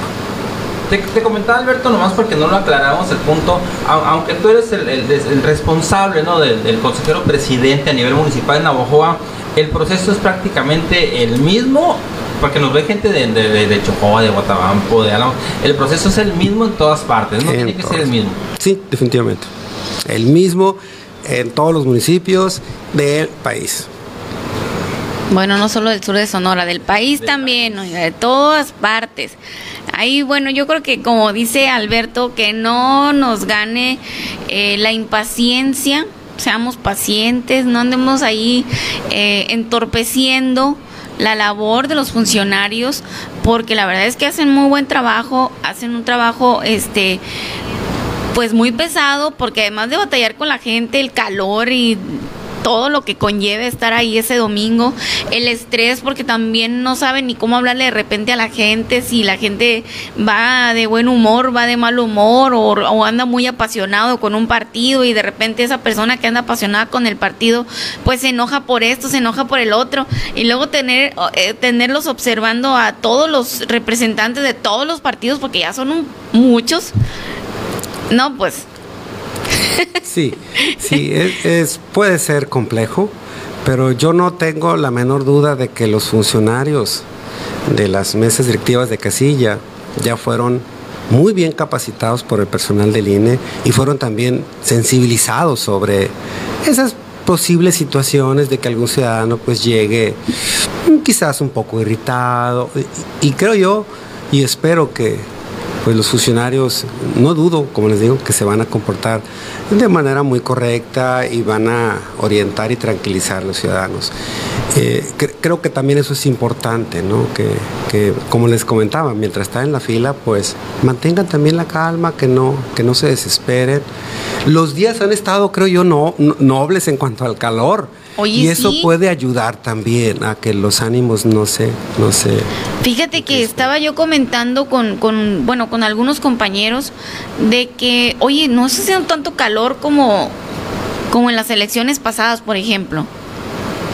Te, comentaba Alberto nomás porque no lo aclaramos el punto, aunque tú eres el, responsable ¿no? del, del, consejero presidente a nivel municipal de Navojoa, el proceso es prácticamente el mismo porque nos ve gente de, de, de Chocoa, de Guatabampo, de Álamo. El proceso es el mismo en todas partes, no tiene que ser el mismo. Sí, definitivamente. El mismo en todos los municipios del país. Bueno, no solo del sur de Sonora, del país también, de todas partes. Ahí, bueno, yo creo que como dice Alberto, que no nos gane eh, la impaciencia, seamos pacientes, no andemos ahí eh, entorpeciendo la labor de los funcionarios porque la verdad es que hacen muy buen trabajo, hacen un trabajo este pues muy pesado porque además de batallar con la gente, el calor y todo lo que conlleve estar ahí ese domingo, el estrés porque también no saben ni cómo hablarle de repente a la gente, si la gente va de buen humor, va de mal humor o, anda muy apasionado con un partido y de repente esa persona que anda apasionada con el partido pues se enoja por esto, se enoja por el otro y luego tener eh, tenerlos observando a todos los representantes de todos los partidos porque ya son muchos. No, pues <laughs> Sí, sí, es, puede ser complejo, pero yo no tengo la menor duda de que los funcionarios de las mesas directivas de casilla ya fueron muy bien capacitados por el personal del INE y fueron también sensibilizados sobre esas posibles situaciones de que algún ciudadano pues llegue quizás un poco irritado. Y creo yo y espero que pues los funcionarios, no dudo, como les digo, que se van a comportar de manera muy correcta y van a orientar y tranquilizar a los ciudadanos. Eh, creo que también eso es importante, ¿no? Que, como les comentaba, mientras están en la fila, pues mantengan también la calma, que no, que no se desesperen. Los días han estado, creo yo, no, nobles en cuanto al calor y eso puede ayudar también a que los ánimos no se, no se. Fíjate que estaba yo comentando con, con, bueno, con algunos compañeros de que, oye, no se hace tanto calor como, como en las elecciones pasadas, por ejemplo.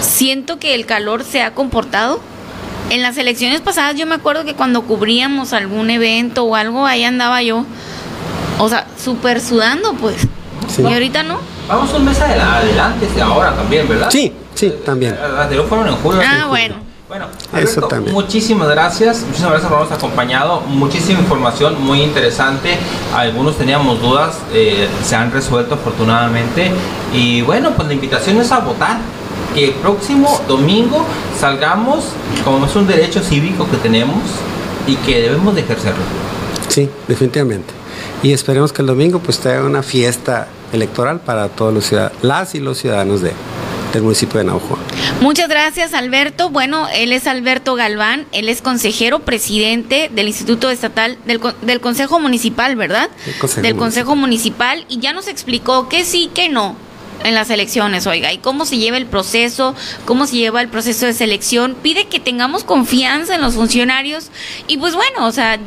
Siento que el calor se ha comportado. En las elecciones pasadas yo me acuerdo que cuando cubríamos algún evento o algo, ahí andaba yo, o sea, súper sudando, pues. Y ahorita no. Vamos un mes adelante de ahora también, ¿verdad? Sí, sí, también. Las de fueron en julio. Ah, bueno. Bueno, Eso también. muchísimas gracias, muchísimas gracias por habernos acompañado, muchísima información muy interesante, algunos teníamos dudas, eh, se han resuelto afortunadamente y bueno, pues la invitación es a votar, que el próximo domingo salgamos, como es un derecho cívico que tenemos y que debemos de ejercerlo. Sí, definitivamente. y esperemos que el domingo pues tenga una fiesta electoral para todos los ciudadanos, las y los ciudadanos de, del municipio de Naujo. Muchas gracias, Alberto. Bueno, él es Alberto Galván, él es consejero presidente del Instituto Estatal, del, del Consejo Municipal, ¿verdad? Consejo del Municipal. Consejo Municipal, y ya nos explicó que sí, que no en las elecciones, oiga, y cómo se lleva el proceso, cómo se lleva el proceso de selección, pide que tengamos confianza en los funcionarios y pues bueno, o sea,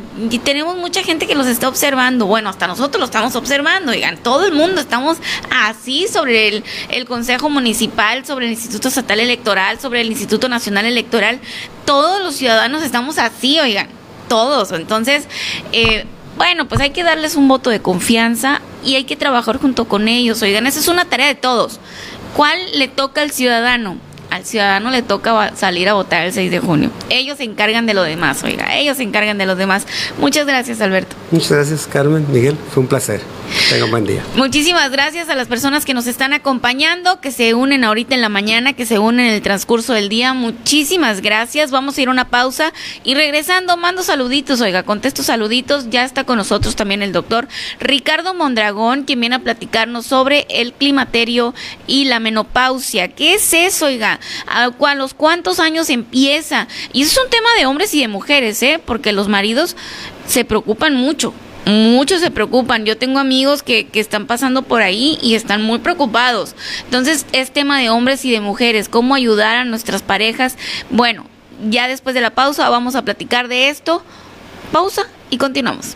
tenemos mucha gente que los está observando, bueno, hasta nosotros lo estamos observando, oigan, todo el mundo estamos así sobre el, el Consejo Municipal, sobre el Instituto Estatal Electoral, sobre el Instituto Nacional Electoral, todos los ciudadanos estamos así, oigan, todos, entonces... Eh, bueno, pues hay que darles un voto de confianza y hay que trabajar junto con ellos. Oigan, esa es una tarea de todos. ¿Cuál le toca al ciudadano? Al ciudadano le toca salir a votar el 6 de junio. Ellos se encargan de lo demás, oiga, ellos se encargan de los demás. Muchas gracias, Alberto. Muchas gracias Carmen, Miguel, fue un placer. Tenga un buen día. Muchísimas gracias a las personas que nos están acompañando, que se unen ahorita en la mañana, que se unen en el transcurso del día. Muchísimas gracias. Vamos a ir a una pausa y regresando mando saluditos, oiga, contesto saluditos. Ya está con nosotros también el doctor Ricardo Mondragón, quien viene a platicarnos sobre el climaterio y la menopausia. ¿Qué es eso, oiga? ¿A a los cuántos años empieza? Y eso es un tema de hombres y de mujeres, ¿eh? Porque los maridos se preocupan mucho. Muchos se preocupan. Yo tengo amigos que, que están pasando por ahí y están muy preocupados. Entonces, es tema de hombres y de mujeres. ¿Cómo ayudar a nuestras parejas? Bueno, ya después de la pausa vamos a platicar de esto. Pausa y continuamos.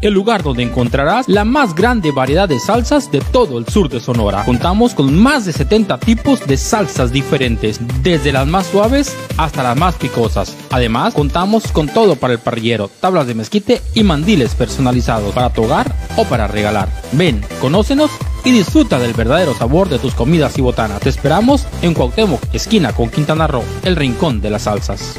el lugar donde encontrarás la más grande variedad de salsas de todo el sur de Sonora. Contamos con más de 70 tipos de salsas diferentes, desde las más suaves hasta las más picosas. Además, contamos con todo para el parrillero, tablas de mezquite y mandiles personalizados para tu hogar o para regalar. Ven, conócenos y disfruta del verdadero sabor de tus comidas y botanas. Te esperamos en Cuauhtémoc, esquina con Quintana Roo, el Rincón de las Salsas.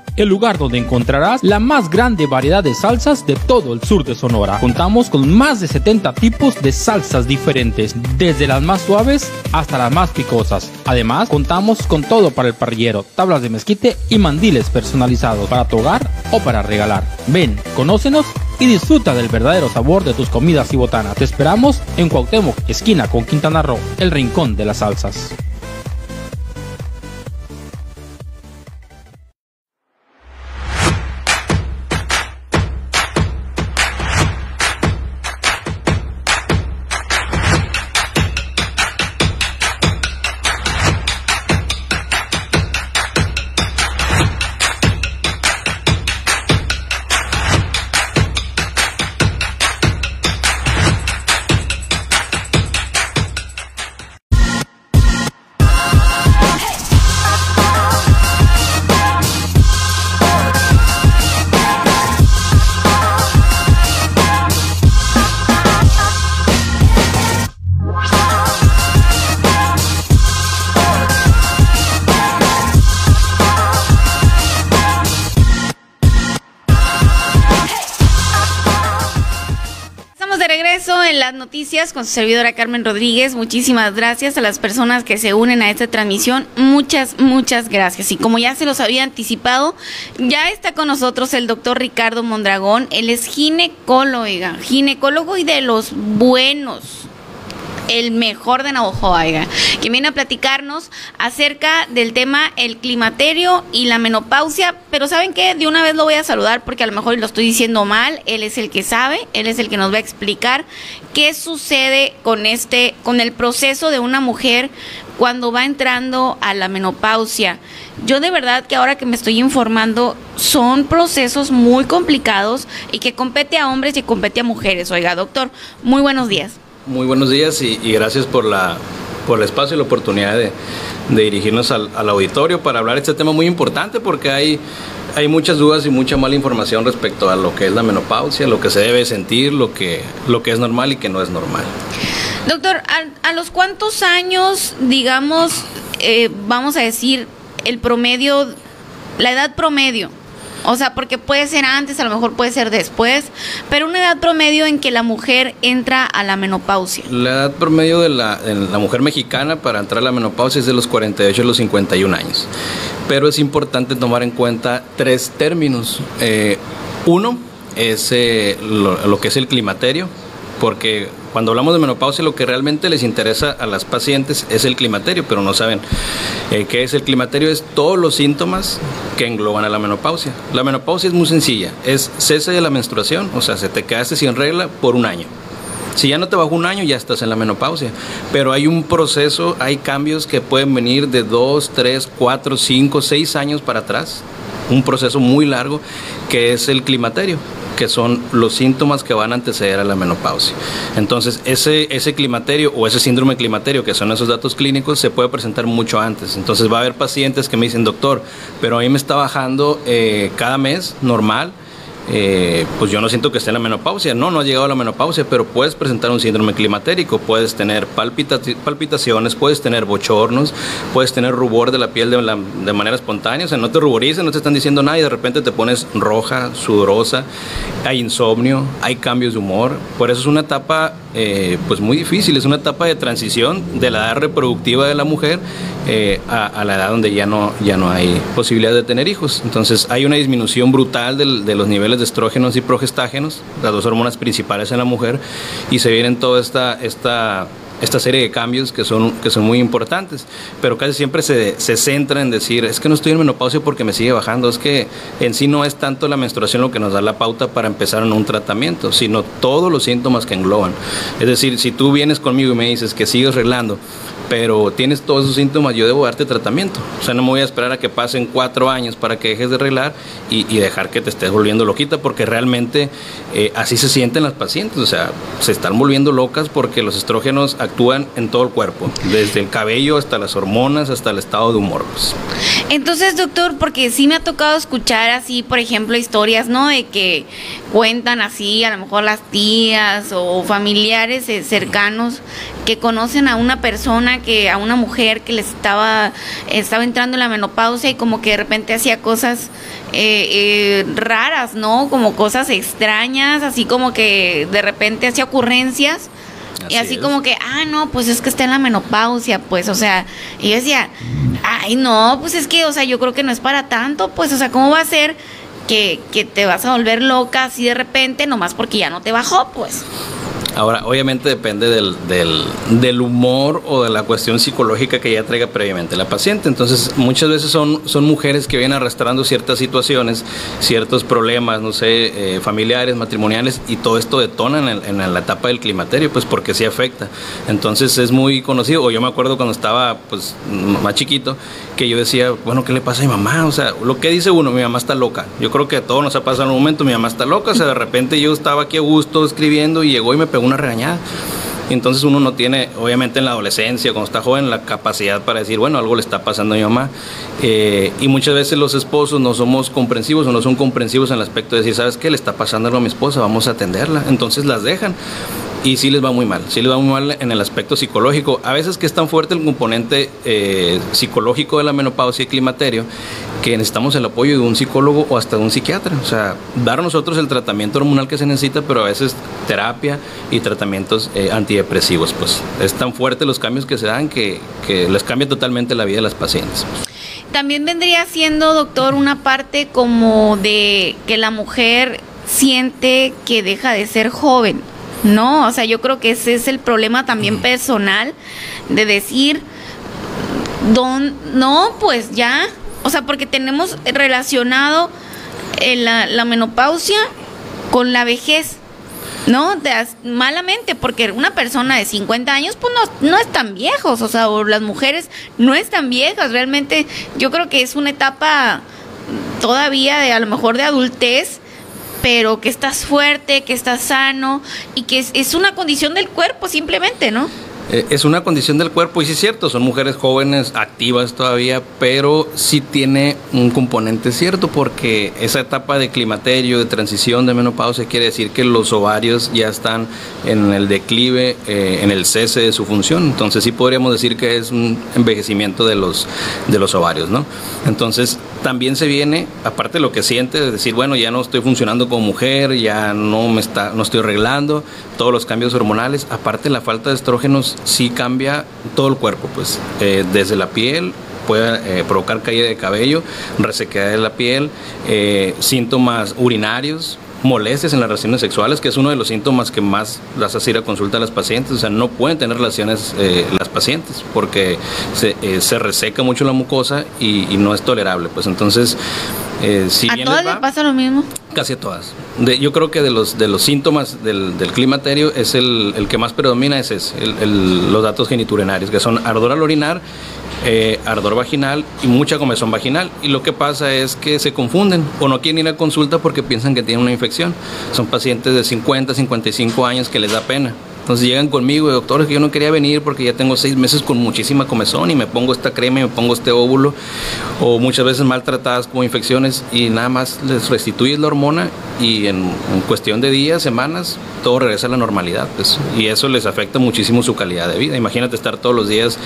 el lugar donde encontrarás la más grande variedad de salsas de todo el sur de Sonora. Contamos con más de 70 tipos de salsas diferentes, desde las más suaves hasta las más picosas. Además, contamos con todo para el parrillero, tablas de mezquite y mandiles personalizados para tu hogar o para regalar. Ven, conócenos y disfruta del verdadero sabor de tus comidas y botanas. Te esperamos en Cuauhtémoc, esquina con Quintana Roo, el rincón de las salsas. Noticias con su servidora Carmen Rodríguez. Muchísimas gracias a las personas que se unen a esta transmisión. Muchas, muchas gracias. Y como ya se los había anticipado, ya está con nosotros el doctor Ricardo Mondragón. Él es ginecólogo, ginecólogo y de los buenos el mejor de Navajo, que viene a platicarnos acerca del tema el climaterio y la menopausia, pero ¿saben qué? De una vez lo voy a saludar porque a lo mejor lo estoy diciendo mal, él es el que sabe, él es el que nos va a explicar qué sucede con este con el proceso de una mujer cuando va entrando a la menopausia. Yo de verdad que ahora que me estoy informando, son procesos muy complicados y que compete a hombres y compete a mujeres. Oiga, doctor, muy buenos días. Muy buenos días y, gracias por, la, por el espacio y la oportunidad de, dirigirnos al, auditorio para hablar de este tema muy importante porque hay, hay muchas dudas y mucha mala información respecto a lo que es la menopausia, lo que se debe sentir, lo que, lo que es normal y que no es normal. Doctor, ¿a, los cuántos años, digamos, eh, vamos a decir, el promedio, la edad promedio o sea, porque puede ser antes, a lo mejor puede ser después, pero una edad promedio en que la mujer entra a la menopausia. La edad promedio de la, mujer mexicana para entrar a la menopausia es de los 48 a los 51 años. Pero es importante tomar en cuenta tres términos. Eh, uno es eh, lo que es el climaterio, porque cuando hablamos de menopausia lo que realmente les interesa a las pacientes es el climaterio, pero no saben eh, qué es el climaterio, es todos los síntomas que engloban a la menopausia. La menopausia es muy sencilla, es cese de la menstruación, o sea, se te quedaste sin regla por un año. Si ya no te bajó un año, ya estás en la menopausia. Pero hay un proceso, hay cambios que pueden venir de dos, tres, cuatro, cinco, seis años para atrás. Un proceso muy largo que es el climaterio que son los síntomas que van a anteceder a la menopausia. Entonces, ese, ese climaterio o ese síndrome climaterio, que son esos datos clínicos, se puede presentar mucho antes. Entonces, va a haber pacientes que me dicen, doctor, pero a mí me está bajando eh, cada mes normal eh, pues yo no siento que esté en la menopausia. No, no ha llegado a la menopausia, pero puedes presentar un síndrome climatérico, puedes tener palpitaciones, puedes tener bochornos, puedes tener rubor de la piel de, de manera espontánea, o sea, no te ruborices, no te están diciendo nada y de repente te pones roja, sudorosa, hay insomnio, hay cambios de humor. Por eso es una etapa eh, pues muy difícil, es una etapa de transición de la edad reproductiva de la mujer eh, a, la edad donde ya no, ya no hay posibilidad de tener hijos. Entonces hay una disminución brutal de los niveles de estrógenos y progestágenos, las dos hormonas principales en la mujer, y se vienen toda esta, esta, esta serie de cambios que son, que son muy importantes, pero casi siempre se, se centra en decir, es que no estoy en menopausia porque me sigue bajando, es que en sí no es tanto la menstruación lo que nos da la pauta para empezar en un tratamiento, sino todos los síntomas que engloban. Es decir, si tú vienes conmigo y me dices que sigues arreglando, pero tienes todos esos síntomas, yo debo darte tratamiento. O sea, no me voy a esperar a que pasen cuatro años para que dejes de arreglar y, dejar que te estés volviendo loquita, porque realmente eh, así se sienten las pacientes. O sea, se están volviendo locas porque los estrógenos actúan en todo el cuerpo, desde el cabello hasta las hormonas, hasta el estado de humor. Pues. Entonces, doctor, porque sí me ha tocado escuchar así, por ejemplo, historias, ¿no? De que cuentan así, a lo mejor las tías o familiares eh, cercanos que conocen a una persona que a una mujer que les estaba estaba entrando en la menopausia y como que de repente hacía cosas eh, eh, raras, ¿no? Como cosas extrañas, así como que de repente hacía ocurrencias. y así como que, ah, no, pues es que está en la menopausia, pues, o sea, y yo decía, ay, no, pues es que, o sea, yo creo que no es para tanto, pues, o sea, ¿cómo va a ser que, que te vas a volver loca así de repente, nomás porque ya no te bajó, pues? Ahora, obviamente depende del, del, del, humor o de la cuestión psicológica que ya traiga previamente la paciente. Entonces, muchas veces son, son mujeres que vienen arrastrando ciertas situaciones, ciertos problemas, no sé, eh, familiares, matrimoniales, y todo esto detona en, en, la etapa del climaterio, pues porque sí afecta. Entonces, es muy conocido, o yo me acuerdo cuando estaba pues más chiquito, que yo decía, bueno, ¿qué le pasa a mi mamá? O sea, lo que dice uno, mi mamá está loca. Yo creo que a todos nos ha pasado en un momento, mi mamá está loca, o sea, de repente yo estaba aquí a gusto escribiendo y llegó y me pegó una regañada. Entonces uno no tiene, obviamente en la adolescencia, cuando está joven, la capacidad para decir, bueno, algo le está pasando a mi mamá. Eh, y muchas veces los esposos no somos comprensivos o no son comprensivos en el aspecto de decir, ¿sabes qué? Le está pasando a mi esposa, vamos a atenderla. Entonces las dejan y sí les va muy mal, sí les va muy mal en el aspecto psicológico. A veces que es tan fuerte el componente eh, psicológico de la menopausia y climaterio que necesitamos el apoyo de un psicólogo o hasta de un psiquiatra. O sea, dar a nosotros el tratamiento hormonal que se necesita, pero a veces terapia y tratamientos eh, antidepresivos. Pues es tan fuerte los cambios que se dan que, que les cambia totalmente la vida de las pacientes. También vendría siendo, doctor, una parte como de que la mujer siente que deja de ser joven. No, o sea, yo creo que ese es el problema también personal de decir, don, no, pues ya, o sea, porque tenemos relacionado eh, la, la, menopausia con la vejez, ¿no? De, malamente, porque una persona de 50 años, pues no, no es tan viejos, o sea, o las mujeres no están viejas, realmente yo creo que es una etapa todavía de a lo mejor de adultez pero que estás fuerte, que estás sano y que es una condición del cuerpo simplemente, ¿no? Eh, es una condición del cuerpo y sí es cierto, son mujeres jóvenes, activas todavía, pero sí tiene un componente cierto porque esa etapa de climaterio, de transición, de menopausia, quiere decir que los ovarios ya están en el declive, eh, en el cese de su función. Entonces sí podríamos decir que es un envejecimiento de los, de los ovarios, ¿no? Entonces también se viene, aparte de lo que siente, de decir, bueno, ya no estoy funcionando como mujer, ya no me está, no estoy arreglando, todos los cambios hormonales, aparte la falta de estrógenos sí cambia todo el cuerpo, pues eh, desde la piel puede eh, provocar caída de cabello, resequedad de la piel, eh, síntomas urinarios, molestias en las relaciones sexuales, que es uno de los síntomas que más las hace ir a consulta a las pacientes. O sea, no pueden tener relaciones las pacientes porque se, se, reseca mucho la mucosa y, y, no es tolerable. Pues entonces, si ¿A todas les, pasa lo mismo? Casi a todas. De, yo creo que de los, de los síntomas del, del climaterio es el, el, que más predomina, es ese, el, el, los datos geniturinarios, que son ardor al orinar, eh, ardor vaginal y mucha comezón vaginal. Y lo que pasa es que se confunden o no quieren ir a consulta porque piensan que tienen una infección. Son pacientes de 50, 55 años que les da pena. Entonces llegan conmigo, y doctor, que yo no quería venir porque ya tengo seis meses con muchísima comezón y me pongo esta crema y me pongo este óvulo, o muchas veces maltratadas como infecciones y nada más les restituyes la hormona y en, en cuestión de días, semanas, todo regresa a la normalidad. Pues, y eso les afecta muchísimo su calidad de vida. Imagínate estar todos los días,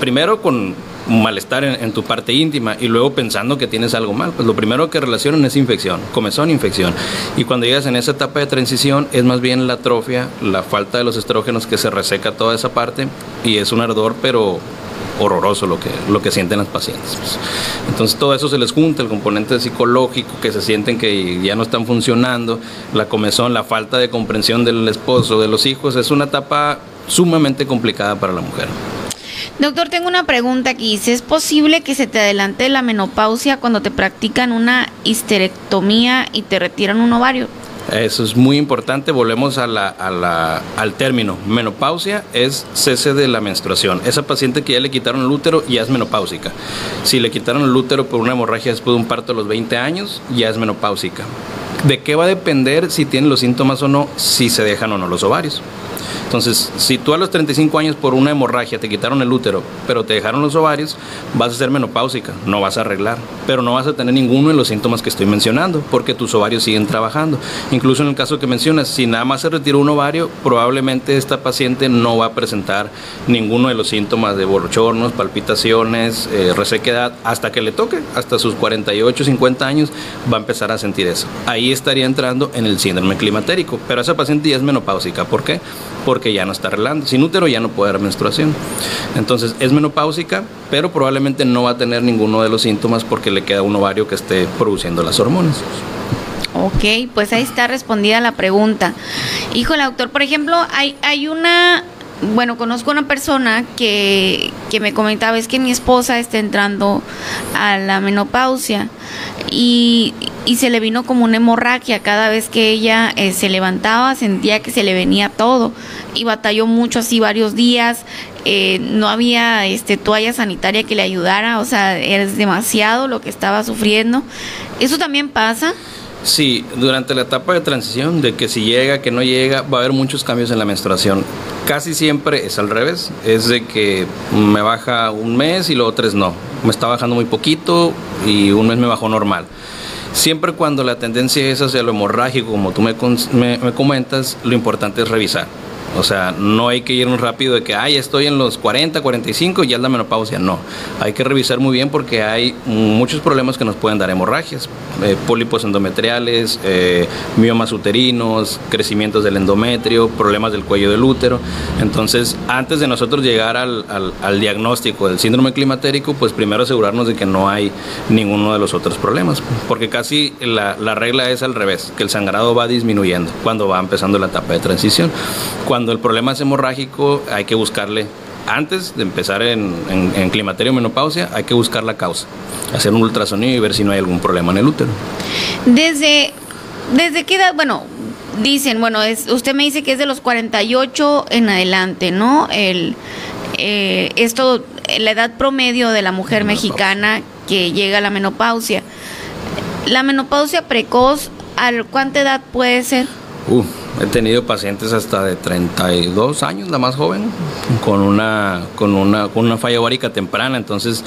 primero con malestar en, tu parte íntima y luego pensando que tienes algo mal. Pues lo primero que relacionan es infección, comezón, infección. Y cuando llegas en esa etapa de transición es más bien la atrofia, la falta de los estrógenos que se reseca toda esa parte y es un ardor pero horroroso lo que, lo que sienten las pacientes. Pues. Entonces todo eso se les junta, el componente psicológico, que se sienten que ya no están funcionando, la comezón, la falta de comprensión del esposo, de los hijos, es una etapa sumamente complicada para la mujer. Doctor, tengo una pregunta aquí. ¿Es posible que se te adelante la menopausia cuando te practican una histerectomía y te retiran un ovario? Eso es muy importante. Volvemos a la, a la, al término. Menopausia es cese de la menstruación. Esa paciente que ya le quitaron el útero ya es menopáusica. Si le quitaron el útero por una hemorragia después de un parto a los 20 años, ya es menopáusica. ¿De qué va a depender si tiene los síntomas o no, si se dejan o no los ovarios? Entonces, si tú a los 35 años por una hemorragia te quitaron el útero, pero te dejaron los ovarios, vas a ser menopáusica, no vas a arreglar, pero no vas a tener ninguno de los síntomas que estoy mencionando, porque tus ovarios siguen trabajando. Incluso en el caso que mencionas, si nada más se retiró un ovario, probablemente esta paciente no va a presentar ninguno de los síntomas de borrochornos, palpitaciones, eh, resequedad, hasta que le toque, hasta sus 48, 50 años, va a empezar a sentir eso. Ahí estaría entrando en el síndrome climatérico, pero esa paciente ya es menopáusica. ¿Por qué? Porque ya no está arreglando. Sin útero ya no puede haber menstruación. Entonces es menopáusica, pero probablemente no va a tener ninguno de los síntomas porque le queda un ovario que esté produciendo las hormonas. Ok, pues ahí está respondida la pregunta. Híjole, doctor, por ejemplo, hay, hay una, bueno, conozco una persona que, que me comentaba, es que mi esposa está entrando a la menopausia y, y se le vino como una hemorragia cada vez que ella eh, se levantaba, sentía que se le venía todo y batalló mucho así varios días. eh, no había este toalla sanitaria que le ayudara, o sea, es demasiado lo que estaba sufriendo. ¿Eso también pasa? Sí, durante la etapa de transición, de que si llega, que no llega, va a haber muchos cambios en la menstruación. Casi siempre es al revés, es de que me baja un mes y luego tres no. Me está bajando muy poquito y un mes me bajó normal. Siempre cuando la tendencia es hacia lo hemorrágico, como tú me, me comentas, lo importante es revisar. O sea, no hay que irnos rápido de que, ay, estoy en los 40, 45 y ya es la menopausia. No, hay que revisar muy bien porque hay muchos problemas que nos pueden dar hemorragias. Eh, pólipos endometriales, eh, miomas uterinos, crecimientos del endometrio, problemas del cuello del útero. Entonces, antes de nosotros llegar al, diagnóstico del síndrome climatérico, pues primero asegurarnos de que no hay ninguno de los otros problemas. Porque casi la, la regla es al revés, que el sangrado va disminuyendo cuando va empezando la etapa de transición. Cuando el problema es hemorrágico, hay que buscarle, antes de empezar en, en, en climaterio o menopausia, hay que buscar la causa, hacer un ultrasonido y ver si no hay algún problema en el útero. Desde, desde qué edad, bueno, dicen, bueno, es, usted me dice que es de los 48 en adelante, ¿no? El, eh, esto, la edad promedio de la mujer mexicana que llega a la menopausia. La menopausia precoz, ¿a cuánta edad puede ser? Uh, he tenido pacientes hasta de 32 años, la más joven, con una, con una, con una falla ovárica temprana. Entonces,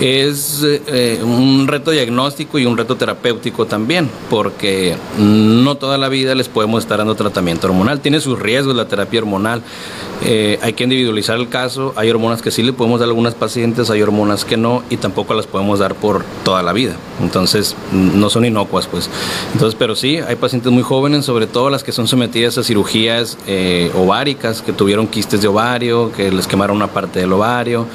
es eh, un reto diagnóstico y un reto terapéutico también, porque no toda la vida les podemos estar dando tratamiento hormonal. Tiene sus riesgos la terapia hormonal. Eh, hay que individualizar el caso. Hay hormonas que sí le podemos dar a algunas pacientes, hay hormonas que no, y tampoco las podemos dar por toda la vida. Entonces, no son inocuas, pues. Entonces, pero sí, hay pacientes muy jóvenes, sobre todo las que son sometidas a cirugías eh, ováricas, que tuvieron quistes de ovario, que les quemaron una parte del ovario.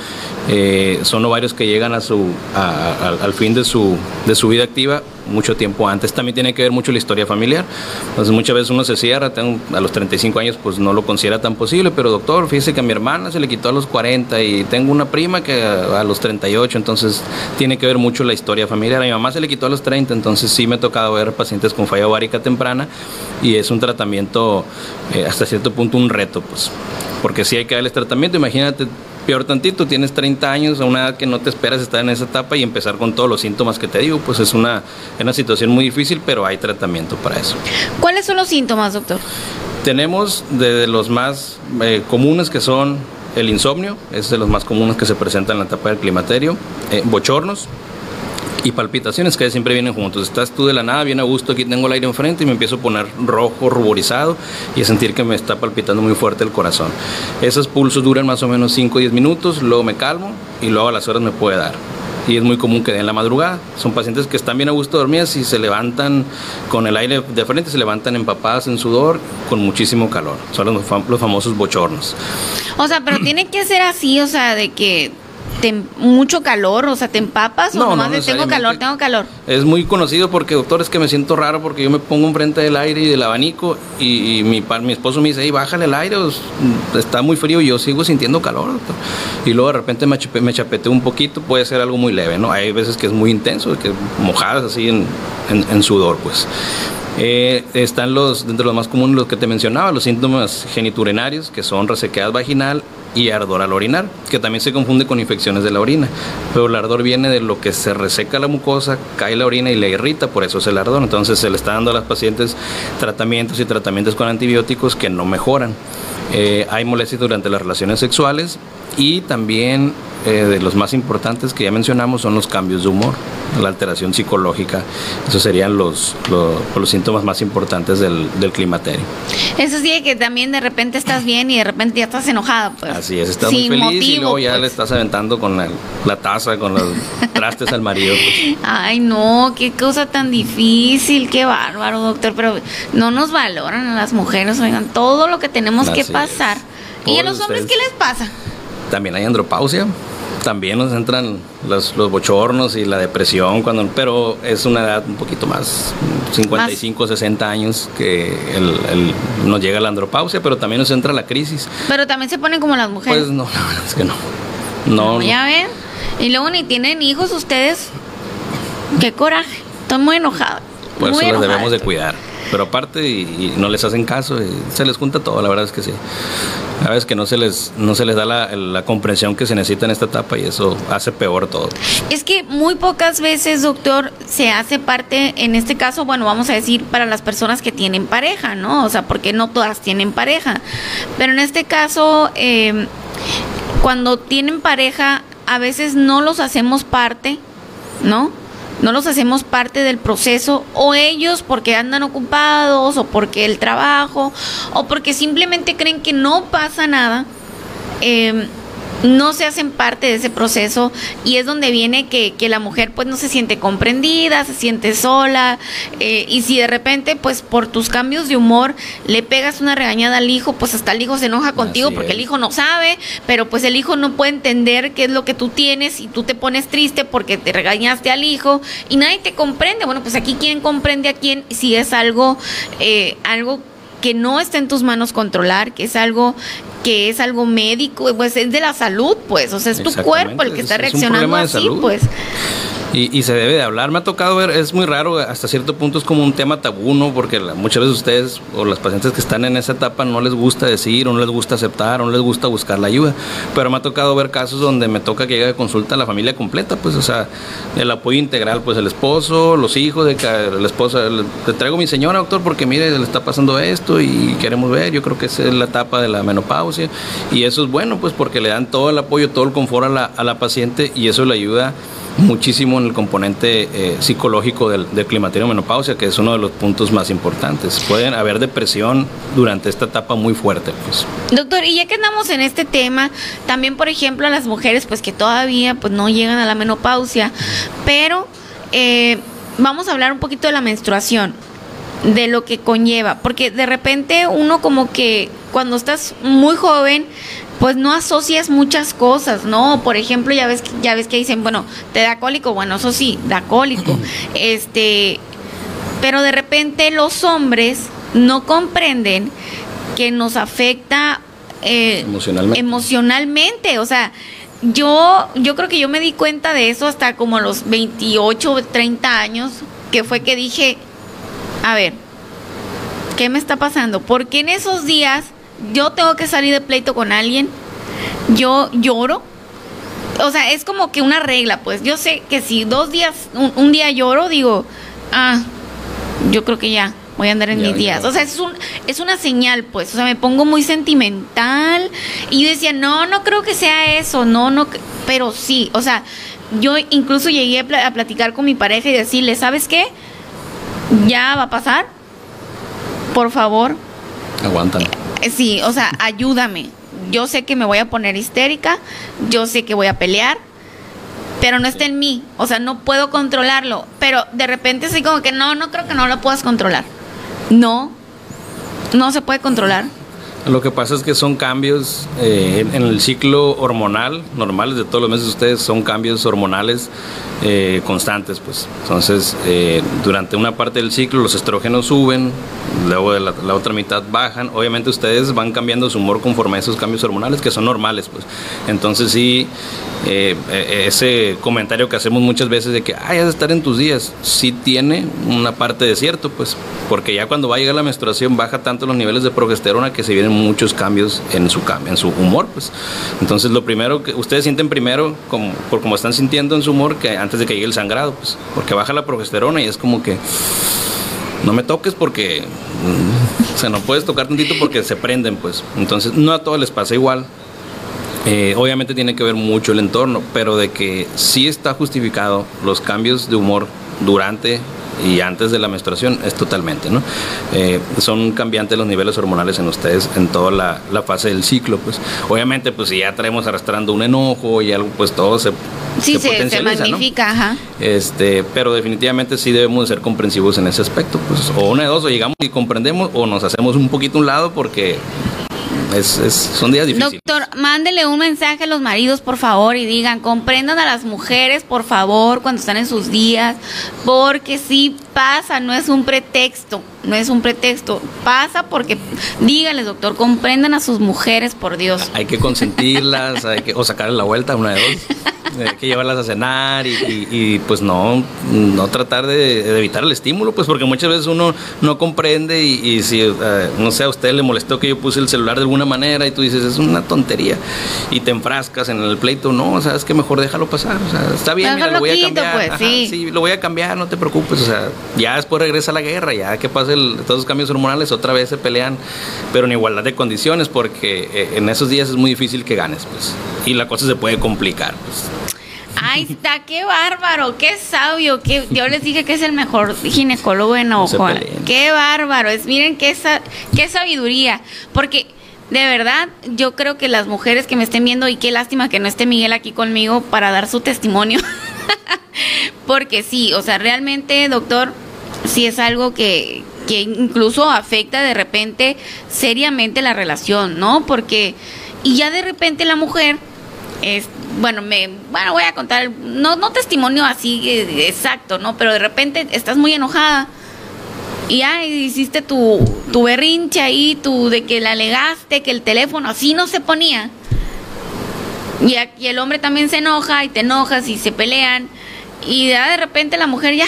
Eh, son ovarios que llegan a su, a- a- al fin de su, de su vida activa mucho tiempo antes. También tiene que ver mucho la historia familiar. Entonces muchas veces uno se cierra, tengo- a los 35 años pues no lo considera tan posible, pero doctor, fíjese que a mi hermana se le quitó a los 40 y tengo una prima que a, a los 38, entonces tiene que ver mucho la historia familiar. A mi mamá se le quitó a los 30, entonces sí me ha tocado ver pacientes con falla ovárica temprana y es un tratamiento eh, hasta cierto punto un reto, pues, porque sí hay que darles tratamiento. Imagínate peor tantito, tienes 30 años, a una edad que no te esperas estar en esa etapa y empezar con todos los síntomas que te digo, pues es una, una situación muy difícil, pero hay tratamiento para eso. ¿Cuáles son los síntomas, doctor? Tenemos de los más eh, comunes que son el insomnio, es de los más comunes que se presentan en la etapa del climaterio, eh, bochornos y palpitaciones que siempre vienen juntos. Estás tú de la nada, bien a gusto, aquí tengo el aire enfrente y me empiezo a poner rojo, ruborizado y a sentir que me está palpitando muy fuerte el corazón. Esos pulsos duran más o menos 5 o 10 minutos, luego me calmo y luego a las horas me puede dar. Y es muy común que den en la madrugada. Son pacientes que están bien a gusto dormidas y se levantan con el aire de frente, se levantan empapadas en sudor, con muchísimo calor. Son los famosos bochornos. O sea, pero tiene que ser así, o sea, de que te, mucho calor, o sea, te empapas No, o no nomás de tengo calor, tengo calor. Es muy conocido porque, doctor, es que me siento raro porque yo me pongo enfrente del aire y del abanico y, y mi, mi esposo me dice, hey, bájale el aire, os- está muy frío y yo sigo sintiendo calor, doctor. Y luego de repente me, chape- me chapeteo un poquito, puede ser algo muy leve, ¿no? Hay veces que es muy intenso, que mojadas así en, en- en sudor, pues. Eh, están los, dentro de los más comunes, los que te mencionaba, los síntomas geniturinarios, que son resequedad vaginal y ardor al orinar, que también se confunde con infecciones de la orina. Pero el ardor viene de lo que se reseca la mucosa, cae la orina y le irrita, por eso es el ardor. Entonces se le está dando a las pacientes tratamientos y tratamientos con antibióticos que no mejoran. Eh, hay molestias durante las relaciones sexuales y también eh, de los más importantes que ya mencionamos son los cambios de humor, la alteración psicológica. Esos serían los, los, síntomas más importantes del, del, climaterio. Eso sí, que también de repente estás bien y de repente ya estás enojada. Pues. Así es, estás muy feliz y luego ya le pues. estás aventando con la, la taza, con los trastes al marido. Pues. Ay, no, qué cosa tan difícil, qué bárbaro, doctor. Pero no nos valoran a las mujeres, oigan, todo lo que tenemos que pasar. ¿Y a los hombres qué les pasa? También hay andropausia también nos entran los, los, bochornos y la depresión, cuando, pero es una edad un poquito más, 55, 60 años, que el, nos llega la andropausia, pero también nos entra la crisis. Pero también se ponen como las mujeres. Pues no, <laughs> la verdad es que no. No, ya ven. Y luego ni tienen hijos ustedes. Qué coraje. Estoy muy enojada. Por eso los debemos de cuidar. Pero aparte, y, no les hacen caso, y se les junta todo, la verdad es que sí. A veces que no se les, no se les da la, comprensión que se necesita en esta etapa y eso hace peor todo. Es que muy pocas veces, doctor, se hace parte, en este caso, bueno, vamos a decir, para las personas que tienen pareja, ¿no? O sea, porque no todas tienen pareja. Pero en este caso, em, cuando tienen pareja, a veces no los hacemos parte, ¿no? No los hacemos parte del proceso o ellos porque andan ocupados o porque el trabajo o porque simplemente creen que no pasa nada. Eh, no se hacen parte de ese proceso y es donde viene que, la mujer pues no se siente comprendida, se siente sola eh, y si de repente pues por tus cambios de humor le pegas una regañada al hijo, pues hasta el hijo se enoja contigo porque el hijo no sabe, pero pues el hijo no puede entender qué es lo que tú tienes y tú te pones triste porque te regañaste al hijo y nadie te comprende. Bueno, pues aquí quién comprende a quién si es algo, eh, algo que no está en tus manos controlar, que es algo que es algo médico, pues es de la salud, pues, o sea, es tu cuerpo el que está reaccionando así, pues. Y, se debe de hablar. Me ha tocado ver, es muy raro, hasta cierto punto es como un tema tabú, ¿no? Porque muchas veces ustedes o las pacientes que están en esa etapa no les gusta decir, o no les gusta aceptar, o no les gusta buscar la ayuda. Pero me ha tocado ver casos donde me toca que llegue a consulta la familia completa, pues, o sea, el apoyo integral, pues el esposo, los hijos, de que la esposa, le, traigo a mi señora, doctor, porque mire, le está pasando esto y queremos ver, yo creo que esa es la etapa de la menopausia. Y eso es bueno, pues, porque le dan todo el apoyo, todo el confort a la, a la paciente y eso le ayuda muchísimo en el componente eh, psicológico del, del, climaterio menopausia, que es uno de los puntos más importantes. Pueden haber depresión durante esta etapa muy fuerte. Pues. Doctor, y ya que andamos en este tema, también por ejemplo a las mujeres pues que todavía pues no llegan a la menopausia, pero eh, vamos a hablar un poquito de la menstruación de lo que conlleva, porque de repente uno como que cuando estás muy joven pues no asocias muchas cosas, ¿no? Por ejemplo, ya ves, ya ves que dicen, bueno, te da cólico, bueno, eso sí, da cólico. este, pero de repente los hombres no comprenden que nos afecta eh, emocionalmente. emocionalmente, o sea, yo, yo creo que yo me di cuenta de eso hasta como los 28, 30 años, que fue que dije, a ver, ¿qué me está pasando? Porque en esos días yo tengo que salir de pleito con alguien, yo lloro. O sea, es como que una regla, pues. Yo sé que si dos días, un, día lloro, digo, ah, yo creo que ya, voy a andar en mis días. O sea, es, un, es una señal, pues. O sea, me pongo muy sentimental. Y yo decía, no, no creo que sea eso, no, no. Pero sí, o sea, yo incluso llegué a platicar con mi pareja y decirle, ¿sabes qué? Ya va a pasar. Por favor. Aguántame. Eh, sí, o sea, ayúdame. Yo sé que me voy a poner histérica, yo sé que voy a pelear, pero no está en mí, o sea, no puedo controlarlo, pero de repente sí como que no, no creo que no lo puedas controlar. No, no se puede controlar. Lo que pasa es que son cambios eh, en el ciclo hormonal, normales de todos los meses ustedes, son cambios hormonales eh, constantes, pues. Entonces, eh, durante una parte del ciclo los estrógenos suben, luego de la, otra mitad bajan. Obviamente ustedes van cambiando su humor conforme a esos cambios hormonales que son normales, pues. Entonces sí, eh, eh, ese comentario que hacemos muchas veces de que, ay, has de estar en tus días, sí tiene una parte de cierto, pues, porque ya cuando va a llegar la menstruación baja tanto los niveles de progesterona que se vienen muchos cambios en su, en su humor, pues. Entonces lo primero que ustedes sienten primero, como, por como están sintiendo en su humor, que antes de que llegue el sangrado, pues, porque baja la progesterona y es como que no me toques porque mm, o sea, no puedes tocar tantito porque se prenden, pues. Entonces, no a todos les pasa igual. Eh, obviamente tiene que ver mucho el entorno, pero de que sí está justificado los cambios de humor durante y antes de la menstruación es totalmente, ¿no? Eh, son cambiantes los niveles hormonales en ustedes en toda la, la fase del ciclo, pues. Obviamente, pues si ya traemos arrastrando un enojo y algo, pues todo se, Sí, se, se magnifica, ajá. Este, pero definitivamente sí debemos de ser comprensivos en ese aspecto. Pues, o una de dos, o llegamos y comprendemos, o nos hacemos un poquito a un lado porque son días difíciles. Doctor, mándele un mensaje a los maridos, por favor, y digan, comprendan a las mujeres, por favor, cuando están en sus días, porque sí pasa, no es un pretexto, no es un pretexto, pasa porque, díganles, doctor, comprendan a sus mujeres, por Dios. Hay que consentirlas, hay que, o sacarle la vuelta, una de dos. <laughs> Hay que llevarlas a cenar y, y- y, pues no, no tratar de, de evitar el estímulo, pues porque muchas veces uno no comprende y, y si, eh, no sé, a usted le molestó que yo puse el celular de alguna manera y tú dices, es una tontería y te enfrascas en el pleito, no, sabes que mejor déjalo pasar, o sea, está bien, mira, lo voy a cambiar, pues, Ajá, sí. lo voy a cambiar, no te preocupes, o sea, ya después regresa la guerra, ya que pase el- todos los cambios hormonales, otra vez se pelean, pero en igualdad de condiciones, porque eh, en esos días es muy difícil que ganes, pues, y la cosa se puede complicar, pues. Ahí está, qué bárbaro, qué sabio, qué, yo les dije que es el mejor ginecólogo en No peleen. Qué bárbaro, es miren qué, sa- qué sabiduría, porque de verdad yo creo que las mujeres que me estén viendo y qué lástima que no esté Miguel aquí conmigo para dar su testimonio, <laughs> porque sí, o sea, realmente, doctor, sí es algo que, que incluso afecta de repente seriamente la relación, ¿no? Porque, y ya de repente la mujer es, bueno, me, bueno, voy a contar, no, no testimonio así eh, exacto, ¿no? Pero de repente estás muy enojada y ya hiciste tu, tu berrinche ahí, tu de que la alegaste, que el teléfono así no se ponía. Y aquí el hombre también se enoja y te enojas y se pelean. Y ya de repente la mujer ya,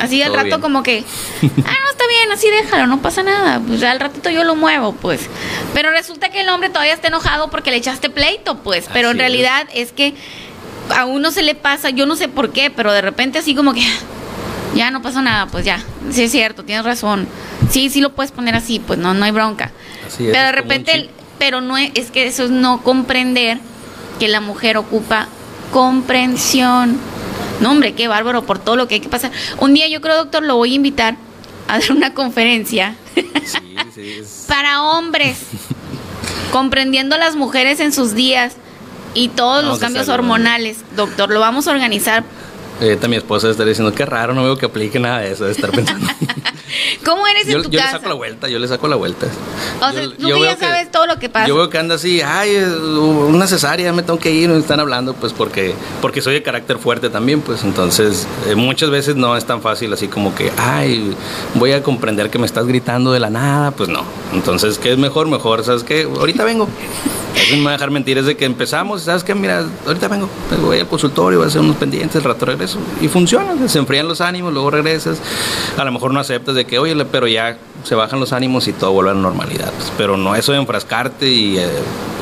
así al Todo rato bien. como que, <laughs> ah, no está bien, así déjalo, no pasa nada. Pues ya al ratito yo lo muevo, pues. Pero resulta que el hombre todavía está enojado porque le echaste pleito, pues. Pero en Así realidad es que a uno se le pasa, yo no sé por qué, pero de repente así como que ya no pasa nada, pues ya. Sí es cierto, tienes razón. Sí, sí lo puedes poner así, pues no, no hay bronca. Así es, pero de repente, pero no es, es que eso es no comprender que la mujer ocupa comprensión. No, hombre, qué bárbaro por todo lo que hay que pasar. Un día yo creo, doctor, lo voy a invitar a dar una conferencia Sí, sí, es- <laughs> para hombres, comprendiendo a las mujeres en sus días y todos Vamos los cambios hormonales. Doctor, lo vamos a organizar. Ahorita mi esposa está diciendo, qué raro, no veo que aplique nada de eso, de estar pensando. <laughs> ¿Cómo eres yo en tu yo le casa? saco la vuelta, yo le saco la vuelta. O sea, Yo- tú yo que ya sabes todo lo que pasa. Yo veo que anda así, ay, eh, una cesárea, me tengo que ir, me están hablando, pues porque, porque soy de carácter fuerte también, pues entonces eh, muchas veces no es tan fácil así como que, ay, voy a comprender que me estás gritando de la nada, pues no. Entonces, ¿qué es mejor? Mejor, ¿sabes qué? Ahorita vengo. Eso no me va a dejar mentir, es de que empezamos, ¿sabes qué? Mira, ahorita vengo, voy al consultorio, voy a hacer unos pendientes, el rato regreso. Y funciona, se enfrían los ánimos, luego regresas. A lo mejor no aceptas de que, oye, pero ya se bajan los ánimos y todo vuelve a la normalidad. Pero no eso de enfrascarte y, eh,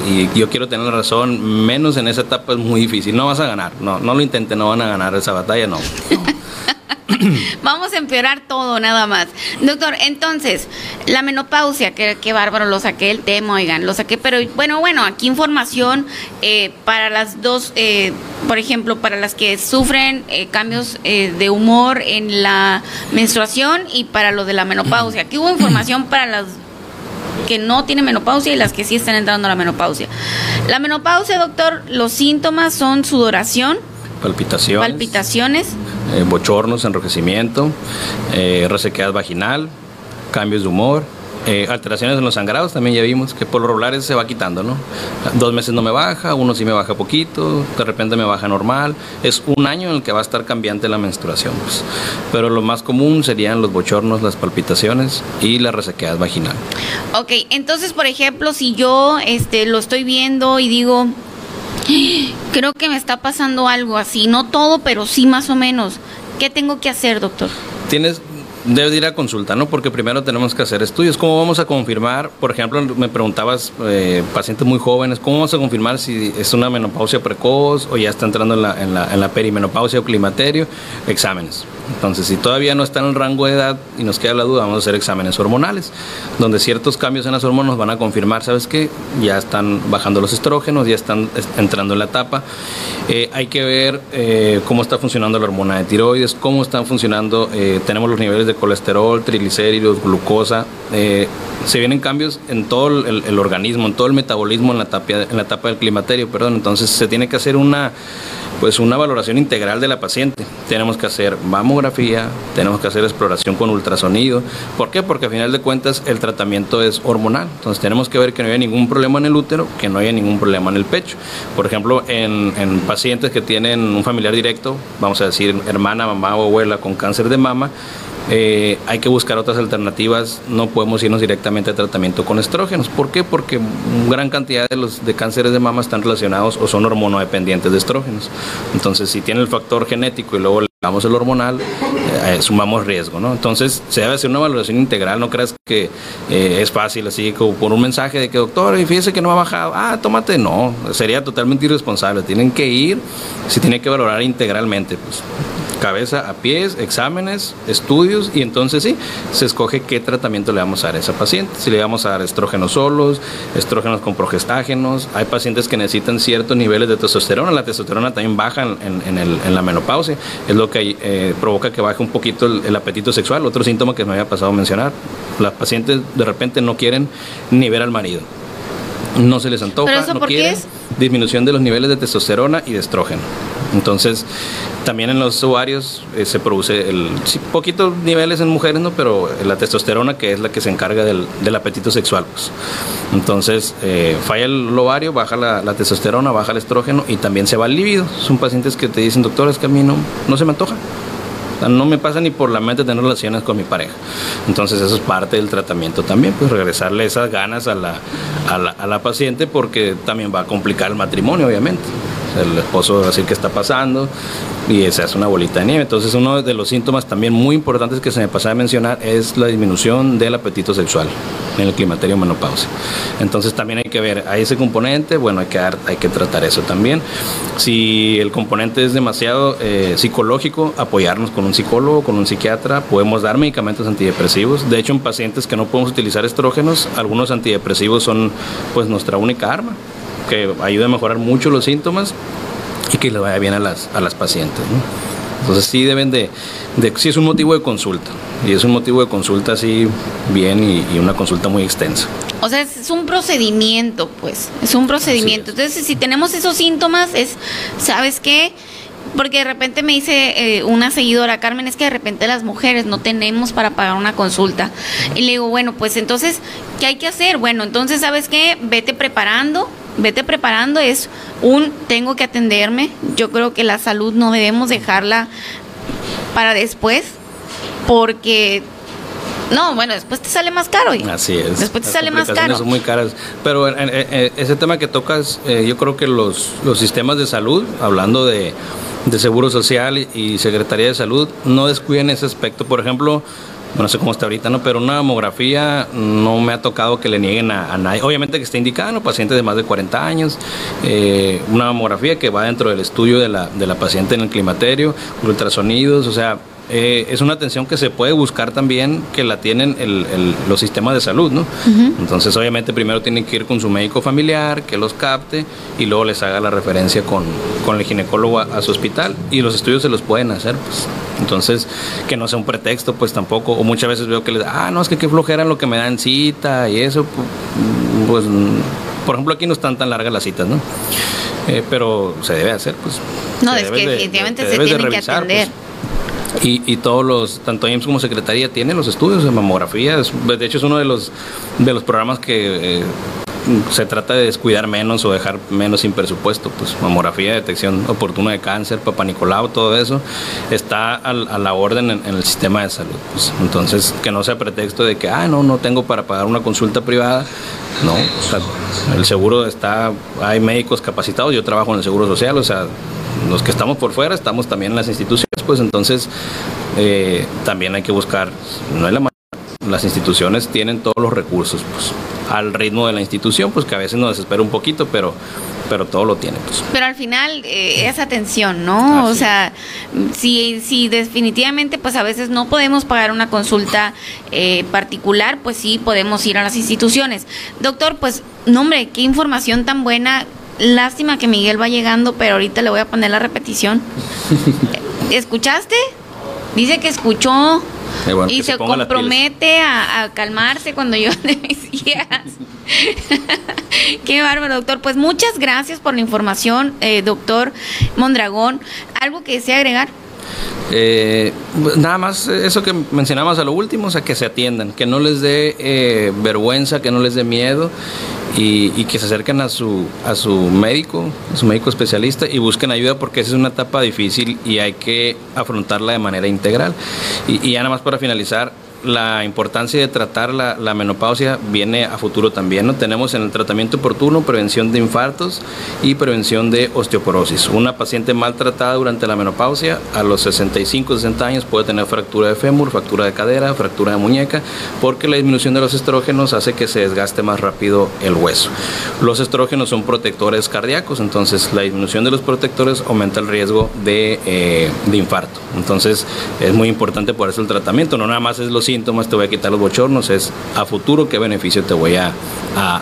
y yo quiero tener la razón, menos en esa etapa es muy difícil. No vas a ganar, no, no lo intentes, no van a ganar esa batalla, no. <laughs> <clears throat> Vamos a empeorar todo, nada más. Doctor, entonces, la menopausia, que, qué bárbaro, lo saqué el tema, oigan, lo saqué, pero bueno, bueno, aquí información eh, para las dos, eh, por ejemplo, para las que sufren eh, cambios eh, de humor en la menstruación y para lo de la menopausia. Aquí hubo <clears throat> información para las que no tienen menopausia y las que sí están entrando a la menopausia. La menopausia, doctor, los síntomas son sudoración, Palpitaciones. palpitaciones, eh, bochornos, enrojecimiento, eh, resequedad vaginal, cambios de humor, Eh, alteraciones en los sangrados también ya vimos que por lo regular se va quitando, ¿no? Dos meses no me baja, uno sí me baja poquito, de repente me baja normal. Es un año en el que va a estar cambiante la menstruación, pues. Pero lo más común serían los bochornos, las palpitaciones y la resequedad vaginal. Ok, entonces, por ejemplo, si yo este, lo estoy viendo y digo, creo que me está pasando algo así, no todo, pero sí más o menos, ¿qué tengo que hacer, doctor? Tienes Debes ir a consulta, ¿no? Porque primero tenemos que hacer estudios. ¿Cómo vamos a confirmar? Por ejemplo, me preguntabas, eh, pacientes muy jóvenes, ¿cómo vamos a confirmar si es una menopausia precoz o ya está entrando en la, en la, en la perimenopausia o climaterio? Exámenes. Entonces, si todavía no está en el rango de edad y nos queda la duda, vamos a hacer exámenes hormonales, donde ciertos cambios en las hormonas van a confirmar, ¿sabes qué? Ya están bajando los estrógenos, ya están entrando en la etapa. Eh, hay que ver eh, cómo está funcionando la hormona de tiroides, cómo están funcionando, eh, tenemos los niveles de colesterol, triglicéridos, glucosa. se vienen cambios en todo el, organismo, en todo el metabolismo en la, etapa, en la etapa del climaterio, perdón. Entonces, se tiene que hacer una pues una valoración integral de la paciente. Tenemos que hacer mamografía, tenemos que hacer exploración con ultrasonido. ¿Por qué? Porque a final de cuentas el tratamiento es hormonal. Entonces tenemos que ver que no haya ningún problema en el útero, que no haya ningún problema en el pecho. Por ejemplo, en, en pacientes que tienen un familiar directo, vamos a decir hermana, mamá o abuela con cáncer de mama, eh, hay que buscar otras alternativas, no podemos irnos directamente a tratamiento con estrógenos. ¿Por qué? Porque gran cantidad de los de cánceres de mama están relacionados o son hormonodependientes de estrógenos. Entonces, si tiene el factor genético y luego le damos el hormonal, eh, eh, sumamos riesgo, ¿no? Entonces, se debe hacer una valoración integral, no creas que es fácil así como por un mensaje de que doctor, fíjese que no ha bajado, ah, tómate, no, sería totalmente irresponsable, tienen que ir, se tiene que valorar integralmente, pues cabeza a pies, exámenes, estudios y entonces sí, se escoge qué tratamiento le vamos a dar a esa paciente. Si le vamos a dar estrógenos solos, estrógenos con progestágenos, hay pacientes que necesitan ciertos niveles de testosterona, la testosterona también baja en, la menopausia, es lo que eh, provoca que baje un poquito el, apetito sexual, otro síntoma que me había pasado a mencionar, las pacientes de repente no quieren ni ver al marido no se les antoja, no quieren, disminución de los niveles de testosterona y de estrógeno. Entonces, también en los ovarios eh, se produce el poquitos niveles en mujeres, ¿no? pero la testosterona que es la que se encarga del, apetito sexual. Pues. Entonces, eh, falla el ovario, baja la, testosterona, baja el estrógeno y también se va el líbido. Son pacientes que te dicen, doctor, es que a mí no, no se me antoja. No me pasa ni por la mente tener relaciones con mi pareja. Entonces eso es parte del tratamiento también, pues regresarle esas ganas a la, a la, a la paciente porque también va a complicar el matrimonio, obviamente el esposo va a decir qué está pasando y se hace una bolita de nieve. Entonces uno de los síntomas también muy importantes que se me pasaba a mencionar es la disminución del apetito sexual en el climaterio menopausia. Entonces también hay que ver a ese componente, bueno, hay que, hay que tratar eso también. Si el componente es demasiado eh, psicológico, apoyarnos con un psicólogo, con un psiquiatra, podemos dar medicamentos antidepresivos. De hecho, en pacientes que no podemos utilizar estrógenos, algunos antidepresivos son pues nuestra única arma que ayude a mejorar mucho los síntomas y que le vaya bien a las, a las pacientes. Entonces sí deben de, de, sí es un motivo de consulta y es un motivo de consulta así bien y, una consulta muy extensa. O sea, es un procedimiento, pues, es un procedimiento. Entonces, si tenemos esos síntomas, es, ¿sabes qué? Porque de repente me dice eh, una seguidora, Carmen, es que de repente las mujeres no tenemos para pagar una consulta. Y le digo, bueno, pues entonces, ¿qué hay que hacer? Bueno, entonces, ¿sabes qué? Vete preparando, vete preparando, es un tengo que atenderme. Yo creo que la salud no debemos dejarla para después, porque no, bueno, después te sale más caro. Así es. Después te sale más caro. son muy caras. Pero ese tema que tocas, eh, yo creo que los, los sistemas de salud, hablando de, de Seguro Social y Secretaría de Salud, no descuiden ese aspecto. Por ejemplo, no sé cómo está ahorita, ¿no? Pero una mamografía no me ha tocado que le nieguen a, nadie. Obviamente que está indicada, ¿no? Pacientes de más de 40 años, eh, una mamografía que va dentro del estudio de la, de la paciente en el climaterio, ultrasonidos, o sea, eh, es una atención que se puede buscar también que la tienen los sistemas de salud, ¿no? Entonces, obviamente, primero tienen que ir con su médico familiar, que los capte y luego les haga la referencia con, el ginecólogo a, su hospital y los estudios se los pueden hacer, pues. Entonces, que no sea un pretexto, pues tampoco. O muchas veces veo que les ah, no, es que qué flojera lo que me dan cita y eso, pues, por ejemplo, aquí no están tan largas las citas, ¿no? Eh, pero se debe hacer, pues. No, es que definitivamente se, tienen que atender. Pues. Y, y, todos los, tanto IMSS como Secretaría tienen los estudios de mamografía. De hecho, es uno de los, de los programas que eh, se trata de descuidar menos o dejar menos sin presupuesto. Pues mamografía, detección oportuna de cáncer, papá Nicolau, todo eso está a, la orden en, el sistema de salud. Pues. entonces, que no sea pretexto de que, ah, no, no tengo para pagar una consulta privada. No, el seguro está, hay médicos capacitados, yo trabajo en el seguro social, o sea, los que estamos por fuera estamos también en las instituciones, pues entonces eh, también hay que buscar, no es la las instituciones tienen todos los recursos, pues al ritmo de la institución, pues que a veces nos desespera un poquito, pero pero todo lo tiene. Pues. Pero al final eh, es atención, ¿no? o sea, si, si definitivamente pues a veces no podemos pagar una consulta eh, particular, pues sí podemos ir a las instituciones. Doctor, pues, no hombre, qué información tan buena. Lástima que Miguel va llegando, pero ahorita le voy a poner la repetición. <laughs> ¿Escuchaste? Dice que escuchó y se, compromete a, calmarse cuando yo de mis hijas. Qué bárbaro, doctor. Pues muchas gracias por la información, eh, doctor Mondragón. ¿Algo que desea agregar? Eh, nada más eso que mencionamos a lo último, o sea, que se atiendan, que no les dé eh, vergüenza, que no les dé miedo y, que se acerquen a su, a su médico, a su médico especialista y busquen ayuda porque esa es una etapa difícil y hay que afrontarla de manera integral. Y, y ya nada más para finalizar, la importancia de tratar la, menopausia viene a futuro también. ¿no? Tenemos en el tratamiento oportuno prevención de infartos y prevención de osteoporosis. Una paciente maltratada durante la menopausia a los 65, 60 años puede tener fractura de fémur, fractura de cadera, fractura de muñeca, porque la disminución de los estrógenos hace que se desgaste más rápido el hueso. Los estrógenos son protectores cardíacos, entonces la disminución de los protectores aumenta el riesgo de, eh, de infarto. Entonces es muy importante por eso el tratamiento, no nada más es los síntomas, te voy a quitar los bochornos, es a futuro qué beneficio te voy a,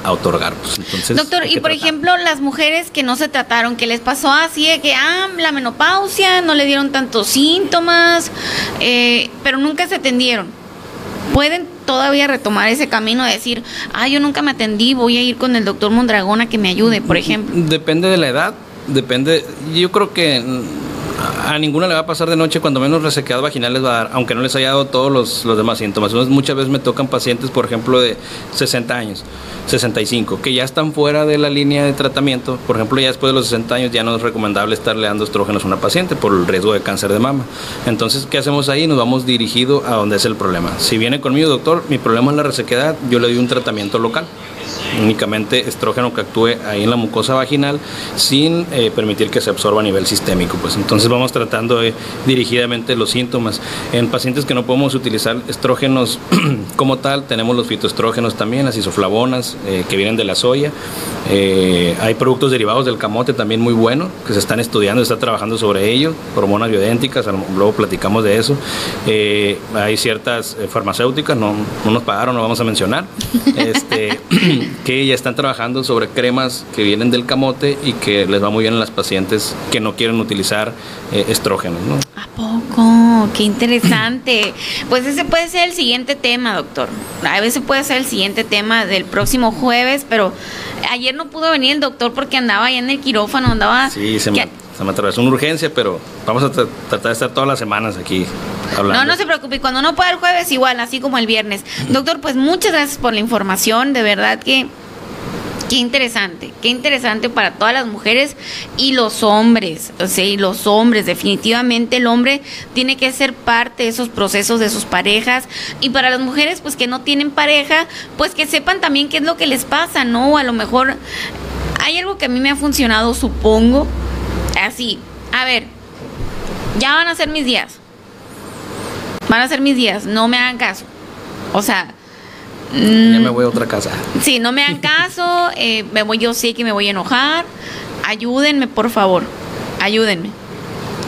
otorgar. Pues, entonces, Doctor, y por ejemplo, las mujeres que no se trataron, que les pasó así de que, ah, la menopausia, no le dieron tantos síntomas, eh, pero nunca se atendieron. ¿Pueden todavía retomar ese camino de decir, ah, yo nunca me atendí, voy a ir con el doctor Mondragón a que me ayude, por ejemplo? Depende de la edad, depende, yo creo que a ninguna le va a pasar de noche, cuando menos resequedad vaginal les va a dar, aunque no les haya dado todos los, los demás síntomas. muchas veces me tocan pacientes, por ejemplo, de 60 años, 65, que ya están fuera de la línea de tratamiento. Por ejemplo, ya después de los 60 años ya no es recomendable estarle dando estrógenos a una paciente por el riesgo de cáncer de mama. Entonces, ¿qué hacemos ahí? Nos vamos dirigido a donde es el problema. Si viene conmigo, doctor, mi problema es la resequedad, yo le doy un tratamiento local únicamente estrógeno que actúe ahí en la mucosa vaginal sin eh, permitir que se absorba a nivel sistémico. Pues entonces vamos tratando dirigidamente los síntomas. En pacientes que no podemos utilizar estrógenos <clears throat> como tal, tenemos los fitoestrógenos también, las isoflavonas eh, que vienen de la soya. Eh, hay productos derivados del camote también muy buenos que se están estudiando, se está trabajando sobre ello, hormonas biodénticas, luego platicamos de eso. hay ciertas farmacéuticas, no, no, nos pagaron, no vamos a mencionar. Este, <clears throat> que ya están trabajando sobre cremas que vienen del camote y que les va muy bien a las pacientes que no quieren utilizar eh, estrógenos. ¿no? ¿A poco? Qué interesante. <clears throat> pues ese puede ser el siguiente tema, doctor. A veces puede ser el siguiente tema del próximo jueves, pero ayer no pudo venir el doctor porque andaba ahí en el quirófano, andaba... Sí, se me, se me atravesó una urgencia, pero vamos a tratar de estar todas las semanas aquí no, no se preocupe. Cuando no pueda el jueves, igual, así como el viernes. Doctor, pues muchas gracias por la información. De verdad que qué interesante, qué interesante para todas las mujeres y los hombres, o sea, y los hombres, definitivamente el hombre tiene que ser parte de esos procesos de sus parejas y para las mujeres pues que no tienen pareja, pues que sepan también qué es lo que les pasa, ¿no? A lo mejor hay algo que a mí me ha funcionado, supongo, así, a ver, ya van a ser mis días, Van a ser mis días, no me hagan caso. O sea... ya me voy a otra casa. Sí, no me hagan caso, <laughs> eh, me voy, yo sé que me voy a enojar. Ayúdenme, por favor. Ayúdenme.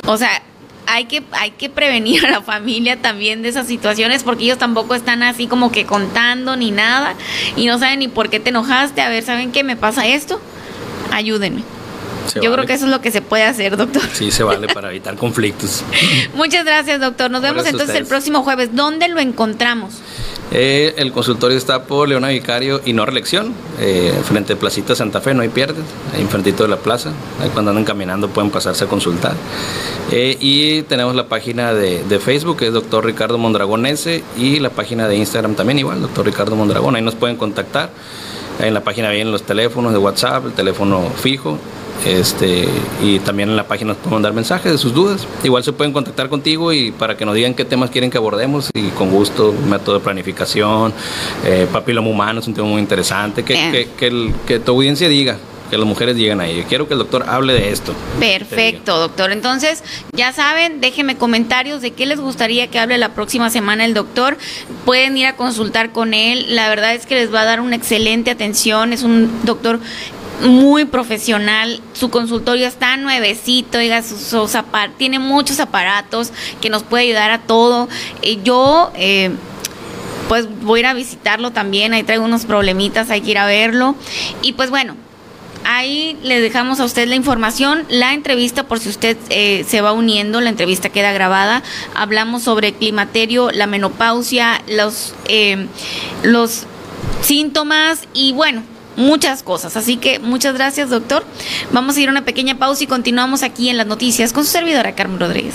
O sea, hay que, hay que prevenir a la familia también de esas situaciones porque ellos tampoco están así como que contando ni nada y no saben ni por qué te enojaste. A ver, ¿saben qué me pasa esto? Ayúdenme. Yo creo que eso es lo que se puede hacer, doctor. Sí, se vale <laughs> para evitar conflictos. Muchas gracias, doctor. Nos vemos entonces el próximo jueves. ¿Dónde lo encontramos? Eh, el consultorio está por Leona Vicario y no reelección, eh, frente a Placita Santa Fe, no hay pierdes, ahí enfrentito de la plaza. Ahí cuando andan caminando pueden pasarse a consultar. Eh, y tenemos la página de, de, Facebook, que es doctor Ricardo Mondragón S, y la página de Instagram también igual, doctor Ricardo Mondragón. Ahí nos pueden contactar. En la página vienen los teléfonos de WhatsApp, el teléfono fijo este, y también en la página nos pueden mandar mensajes de sus dudas. Igual se pueden contactar contigo y para que nos digan qué temas quieren que abordemos y con gusto, método de planificación, eh, papiloma humano es un tema muy interesante, que, que, que, tu audiencia diga, que las mujeres lleguen ahí. Quiero que el doctor hable de esto. Perfecto, doctor. Entonces, ya saben, déjenme comentarios de qué les gustaría que hable la próxima semana el doctor. Pueden ir a consultar con él. La verdad es que les va a dar una excelente atención. Es un doctor muy profesional, su consultorio está nuevecito, oiga, tiene muchos aparatos que nos puede ayudar a todo. Eh, yo, eh, pues voy a ir a visitarlo también, ahí traigo unos problemitas, hay que ir a verlo. Y pues bueno, ahí le dejamos a usted la información, la entrevista por si usted eh, se va uniendo, la entrevista queda grabada. Hablamos sobre climaterio, la menopausia, los, los síntomas y bueno, muchas cosas. Así que muchas gracias, doctor. Vamos a ir a una pequeña pausa y continuamos aquí en las noticias con su servidora Carmen Rodríguez.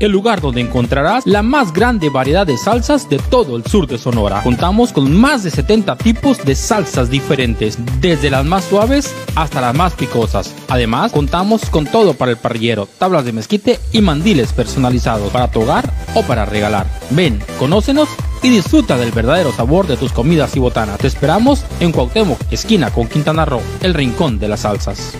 el lugar donde encontrarás la más grande variedad de salsas de todo el sur de Sonora. Contamos con más de 70 tipos de salsas diferentes, desde las más suaves hasta las más picosas. Además, contamos con todo para el parrillero, tablas de mezquite y mandiles personalizados para tu hogar o para regalar. Ven, conócenos y disfruta del verdadero sabor de tus comidas y botanas. Te esperamos en Cuauhtémoc, esquina con Quintana Roo, el rincón de las salsas.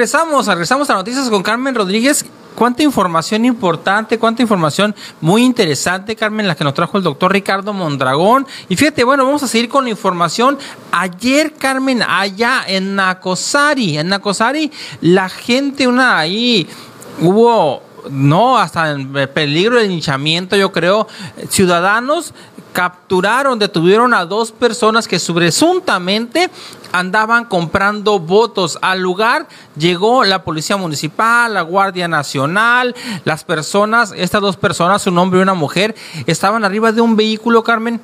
Regresamos, regresamos a noticias con Carmen Rodríguez. Cuánta información importante, cuánta información muy interesante, Carmen, la que nos trajo el doctor Ricardo Mondragón. Y fíjate, bueno, vamos a seguir con la información. Ayer, Carmen, allá en Nacosari, en Nacosari, la gente, una ahí, hubo no, hasta en peligro de hinchamiento, yo creo. Ciudadanos capturaron, detuvieron a dos personas que presuntamente andaban comprando votos. Al lugar llegó la Policía Municipal, la Guardia Nacional, las personas, estas dos personas, un hombre y una mujer, estaban arriba de un vehículo, Carmen.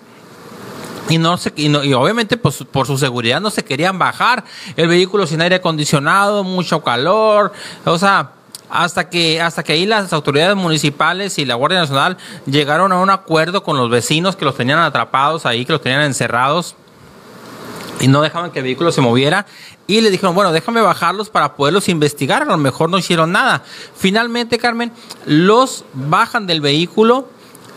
Y, no se, y, y obviamente pues, por su seguridad no se querían bajar. El vehículo sin aire acondicionado, mucho calor. O sea, hasta que hasta que ahí las autoridades municipales y la Guardia Nacional llegaron a un acuerdo con los vecinos que los tenían atrapados ahí, que los tenían encerrados y no dejaban que el vehículo se moviera y le dijeron, bueno, déjame bajarlos para poderlos investigar, a lo mejor no hicieron nada. Finalmente, Carmen, los bajan del vehículo,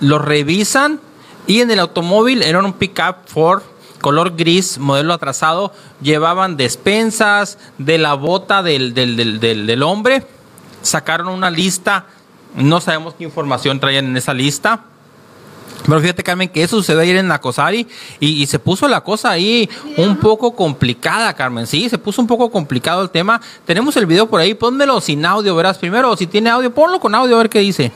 los revisan y en el automóvil era un pickup Ford color gris, modelo atrasado, llevaban despensas de la bota del, del, del, del, hombre, sacaron una lista, no sabemos qué información traían en esa lista. Pero fíjate, Carmen, que eso sucedió ayer en Nacosari y, y, se puso la cosa ahí un poco complicada, Carmen. Sí, se puso un poco complicado el tema. Tenemos el video por ahí, pónmelo sin audio, verás. Primero, si tiene audio, ponlo con audio a ver qué dice.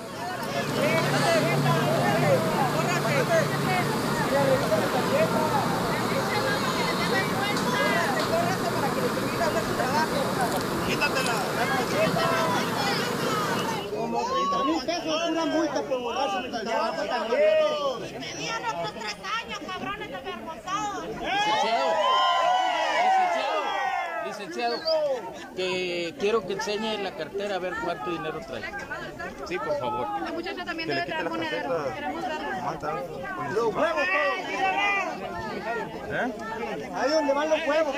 Que quiero que enseñe la cartera a ver cuánto dinero trae. Sí, por favor. La muchacha también debe traer monedero. Queremos Los huevos ¿Eh? Ahí donde van los huevos.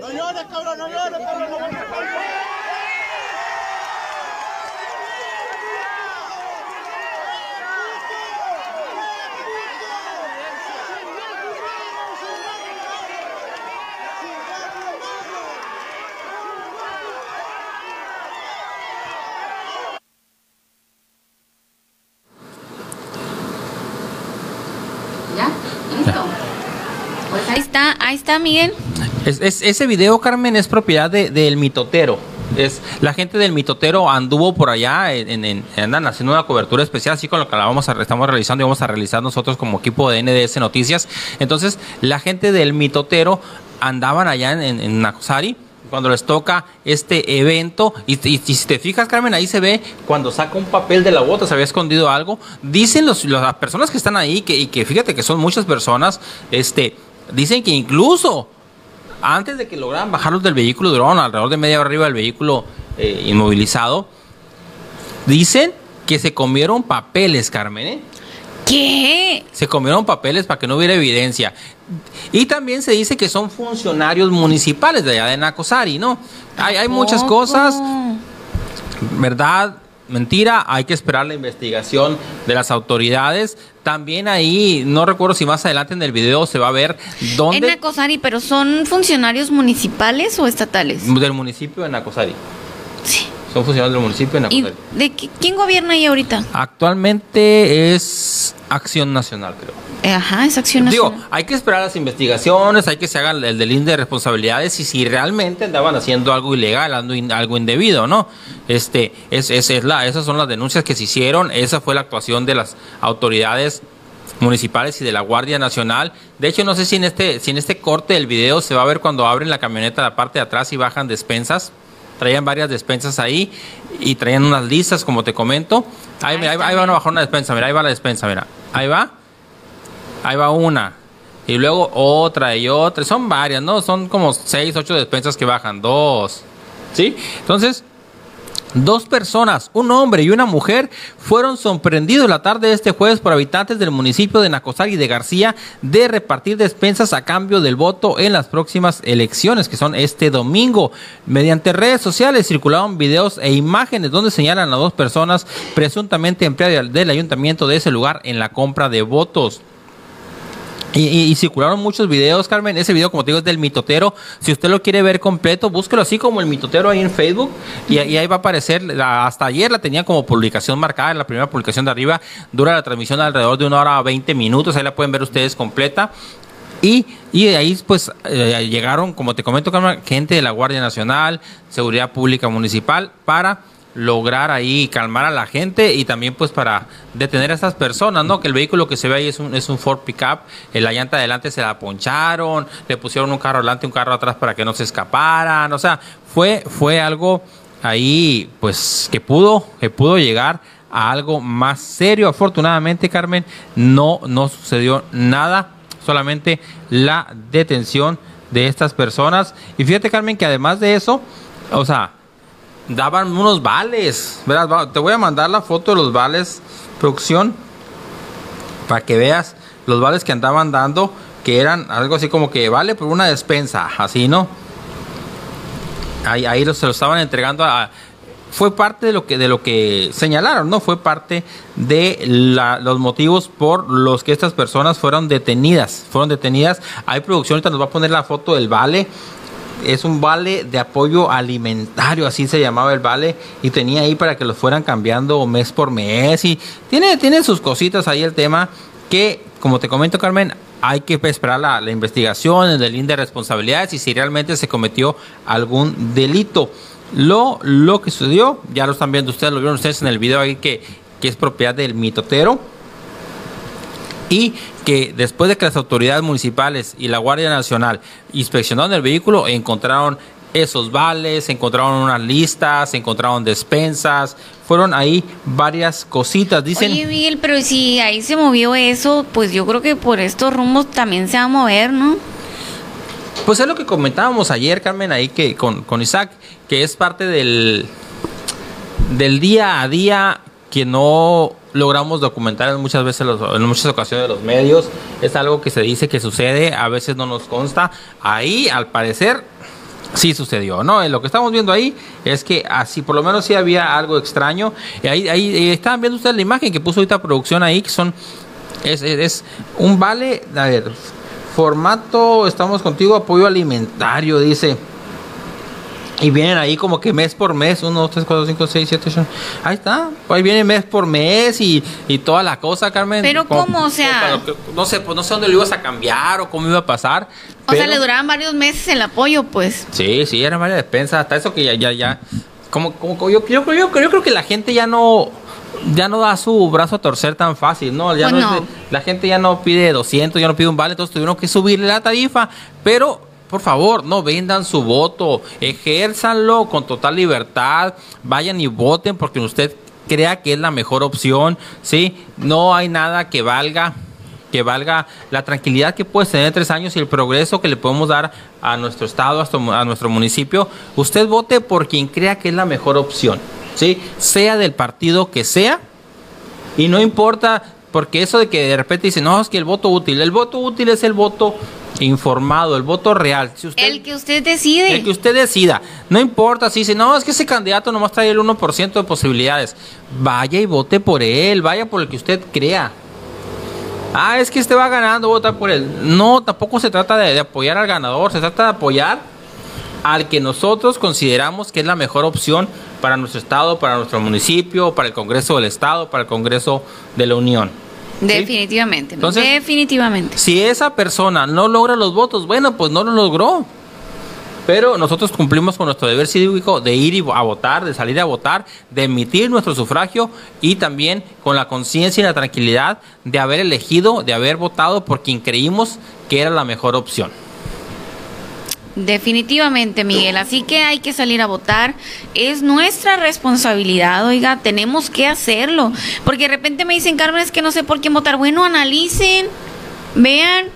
No llores, cabrón, no llores, cabrón, no llores. Ahí Miguel. Es, ese video, Carmen, es propiedad del mitotero. Es, la gente del mitotero anduvo por allá, en, andan haciendo una cobertura especial, así con lo que la vamos a, estamos realizando y vamos a realizar nosotros como equipo de NDS Noticias. Entonces, la gente del mitotero andaban allá en, en Nacosari cuando les toca este evento. Y, si te fijas, Carmen, ahí se ve cuando saca un papel de la bota, se había escondido algo. Dicen las personas que están ahí, y que fíjate que son muchas personas, este, Dicen que incluso antes de que lograran bajarlos del vehículo, duraron alrededor de media hora arriba del vehículo eh, inmovilizado. Dicen que se comieron papeles, Carmen. ¿eh? ¿Qué? Se comieron papeles para que no hubiera evidencia. Y también se dice que son funcionarios municipales de allá de Nacosari, ¿no? Hay, hay muchas cosas, ¿verdad? Mentira, hay que esperar la investigación de las autoridades. También ahí, no recuerdo si más adelante en el video se va a ver dónde... En Nacosari, pero ¿son funcionarios municipales o estatales? Del municipio de Nacosari. Sí. Son funcionarios del municipio de Nacosari. ¿Y de quién gobierna ahí ahorita? Actualmente es Acción Nacional, creo. Ajá, esa acción Digo, hay que esperar las investigaciones, hay que se haga el delito de responsabilidades y si realmente andaban haciendo algo ilegal, algo indebido, ¿no? Este, es, es, es la, esas son las denuncias que se hicieron, esa fue la actuación de las autoridades municipales y de la Guardia Nacional. De hecho, no sé si en este, si en este corte del video se va a ver cuando abren la camioneta la parte de atrás y bajan despensas. Traían varias despensas ahí y traían unas listas, como te comento. Ahí, ahí, ahí van a bajar una despensa, mira, ahí va la despensa, mira. Ahí va ahí va una. Y luego otra y otra. Son varias, ¿no? Son como seis, ocho despensas que bajan. Dos. ¿Sí? Entonces, Dos personas, un hombre y una mujer, fueron sorprendidos la tarde de este jueves por habitantes del municipio de Nacosar y de García de repartir despensas a cambio del voto en las próximas elecciones, que son este domingo. Mediante redes sociales circularon videos e imágenes donde señalan a dos personas presuntamente empleadas del ayuntamiento de ese lugar en la compra de votos. Y, circularon muchos videos, Carmen. Ese video, como te digo, es del mitotero. Si usted lo quiere ver completo, búsquelo así como el mitotero ahí en Facebook. Y, ahí va a aparecer. hasta ayer la tenía como publicación marcada. En la primera publicación de arriba dura la transmisión alrededor de una hora a 20 minutos. Ahí la pueden ver ustedes completa. Y, y de ahí pues eh, llegaron, como te comento, Carmen, gente de la Guardia Nacional, Seguridad Pública Municipal, para lograr ahí calmar a la gente y también pues para detener a estas personas, ¿no? Que el vehículo que se ve ahí es un, es un Ford Pickup, en la llanta adelante se la poncharon, le pusieron un carro adelante un carro atrás para que no se escaparan, o sea, fue, fue algo ahí, pues, que pudo, que pudo llegar a algo más serio. Afortunadamente, Carmen, no, no sucedió nada, solamente la detención de estas personas. Y fíjate, Carmen, que además de eso, o sea, daban unos vales, ¿verdad? Te voy a mandar la foto de los vales, producción, para que veas los vales que andaban dando, que eran algo así como que vale por una despensa, así, ¿no? Ahí, ahí se lo estaban entregando a, fue parte de lo que de lo que señalaron, ¿no? Fue parte de los motivos por los que estas personas fueron detenidas. Fueron detenidas. Hay producción, ahorita nos va a poner la foto del vale. Es un vale de apoyo alimentario, así se llamaba el vale, y tenía ahí para que los fueran cambiando mes por mes. Y tiene, tiene sus cositas ahí el tema que, como te comento, Carmen, hay que esperar la, investigación, el delito de responsabilidades y si realmente se cometió algún delito. Lo, lo que sucedió, ya lo están viendo ustedes, lo vieron ustedes en el video ahí que, que es propiedad del mitotero. Y que después de que las autoridades municipales y la Guardia Nacional inspeccionaron el vehículo, encontraron esos vales, encontraron unas listas, encontraron despensas, fueron ahí varias cositas. Dicen, Oye, Miguel, pero si ahí se movió eso, pues yo creo que por estos rumbos también se va a mover, ¿no? Pues es lo que comentábamos ayer, Carmen, ahí que con, con Isaac, que es parte del, del día a día que no logramos documentar muchas veces en muchas ocasiones los medios es algo que se dice que sucede a veces no nos consta. Ahí al parecer sí sucedió no lo que estamos viendo ahí es que así por lo menos sí había algo extraño. Y ahí, ahí estaban viendo ustedes la imagen que puso ahorita producción ahí que son es, es un vale a ver formato estamos contigo apoyo alimentario dice y vienen ahí como que mes por mes, 1, 2, 3, 4, 5, 6, 7, 8. Ahí está. Ahí viene mes por mes y, y toda la cosa, Carmen. Pero Como- ¿cómo? O sea- como- no sé, pues no sé dónde lo ibas a cambiar o cómo iba a pasar. O sea, pero- le duraban varios meses el apoyo, pues. Sí, sí, era varias despensas. Hasta eso que ya, ya, ya. Como, como, yo, yo, yo, yo creo que la gente ya no. Ya no da su brazo a torcer tan fácil, ¿no? Ya Pues no es no. de- la gente ya no pide 200, ya no pide un vale, entonces tuvieron que subirle la tarifa. Pero, por favor, no vendan su voto, ejérzanlo con total libertad, vayan y voten porque usted crea que es la mejor opción, ¿sí? No hay nada que valga que valga la tranquilidad que puede tener en tres años y el progreso que le podemos dar a nuestro estado, a nuestro municipio, usted vote por quien crea que es la mejor opción, ¿sí? Sea del partido que sea, y no importa, porque eso de que de repente dicen, no, es que el voto útil, el voto útil es el voto informado, el voto real. Si usted, El que usted decide. el que usted decida. No importa si dice, no, es que ese candidato nomás trae el 1% de posibilidades. Vaya y vote por él, vaya por el que usted crea. Ah, es que este va ganando, vota por él. No, tampoco se trata de, de apoyar al ganador, se trata de apoyar al que nosotros consideramos que es la mejor opción para nuestro estado, para nuestro municipio, para el Congreso del Estado, para el Congreso de la Unión. ¿Sí? Definitivamente. Entonces- definitivamente. Si esa persona no logra los votos, bueno, pues no lo logró. Pero nosotros cumplimos con nuestro deber cívico de ir a votar, de salir a votar, de emitir nuestro sufragio y también con la conciencia y la tranquilidad de haber elegido, de haber votado por quien creímos que era la mejor opción. Definitivamente, Miguel. Así que hay que salir a votar. Es nuestra responsabilidad, oiga, tenemos que hacerlo. Porque de repente me dicen, Carmen, es que no sé por qué votar. Bueno, analicen, vean,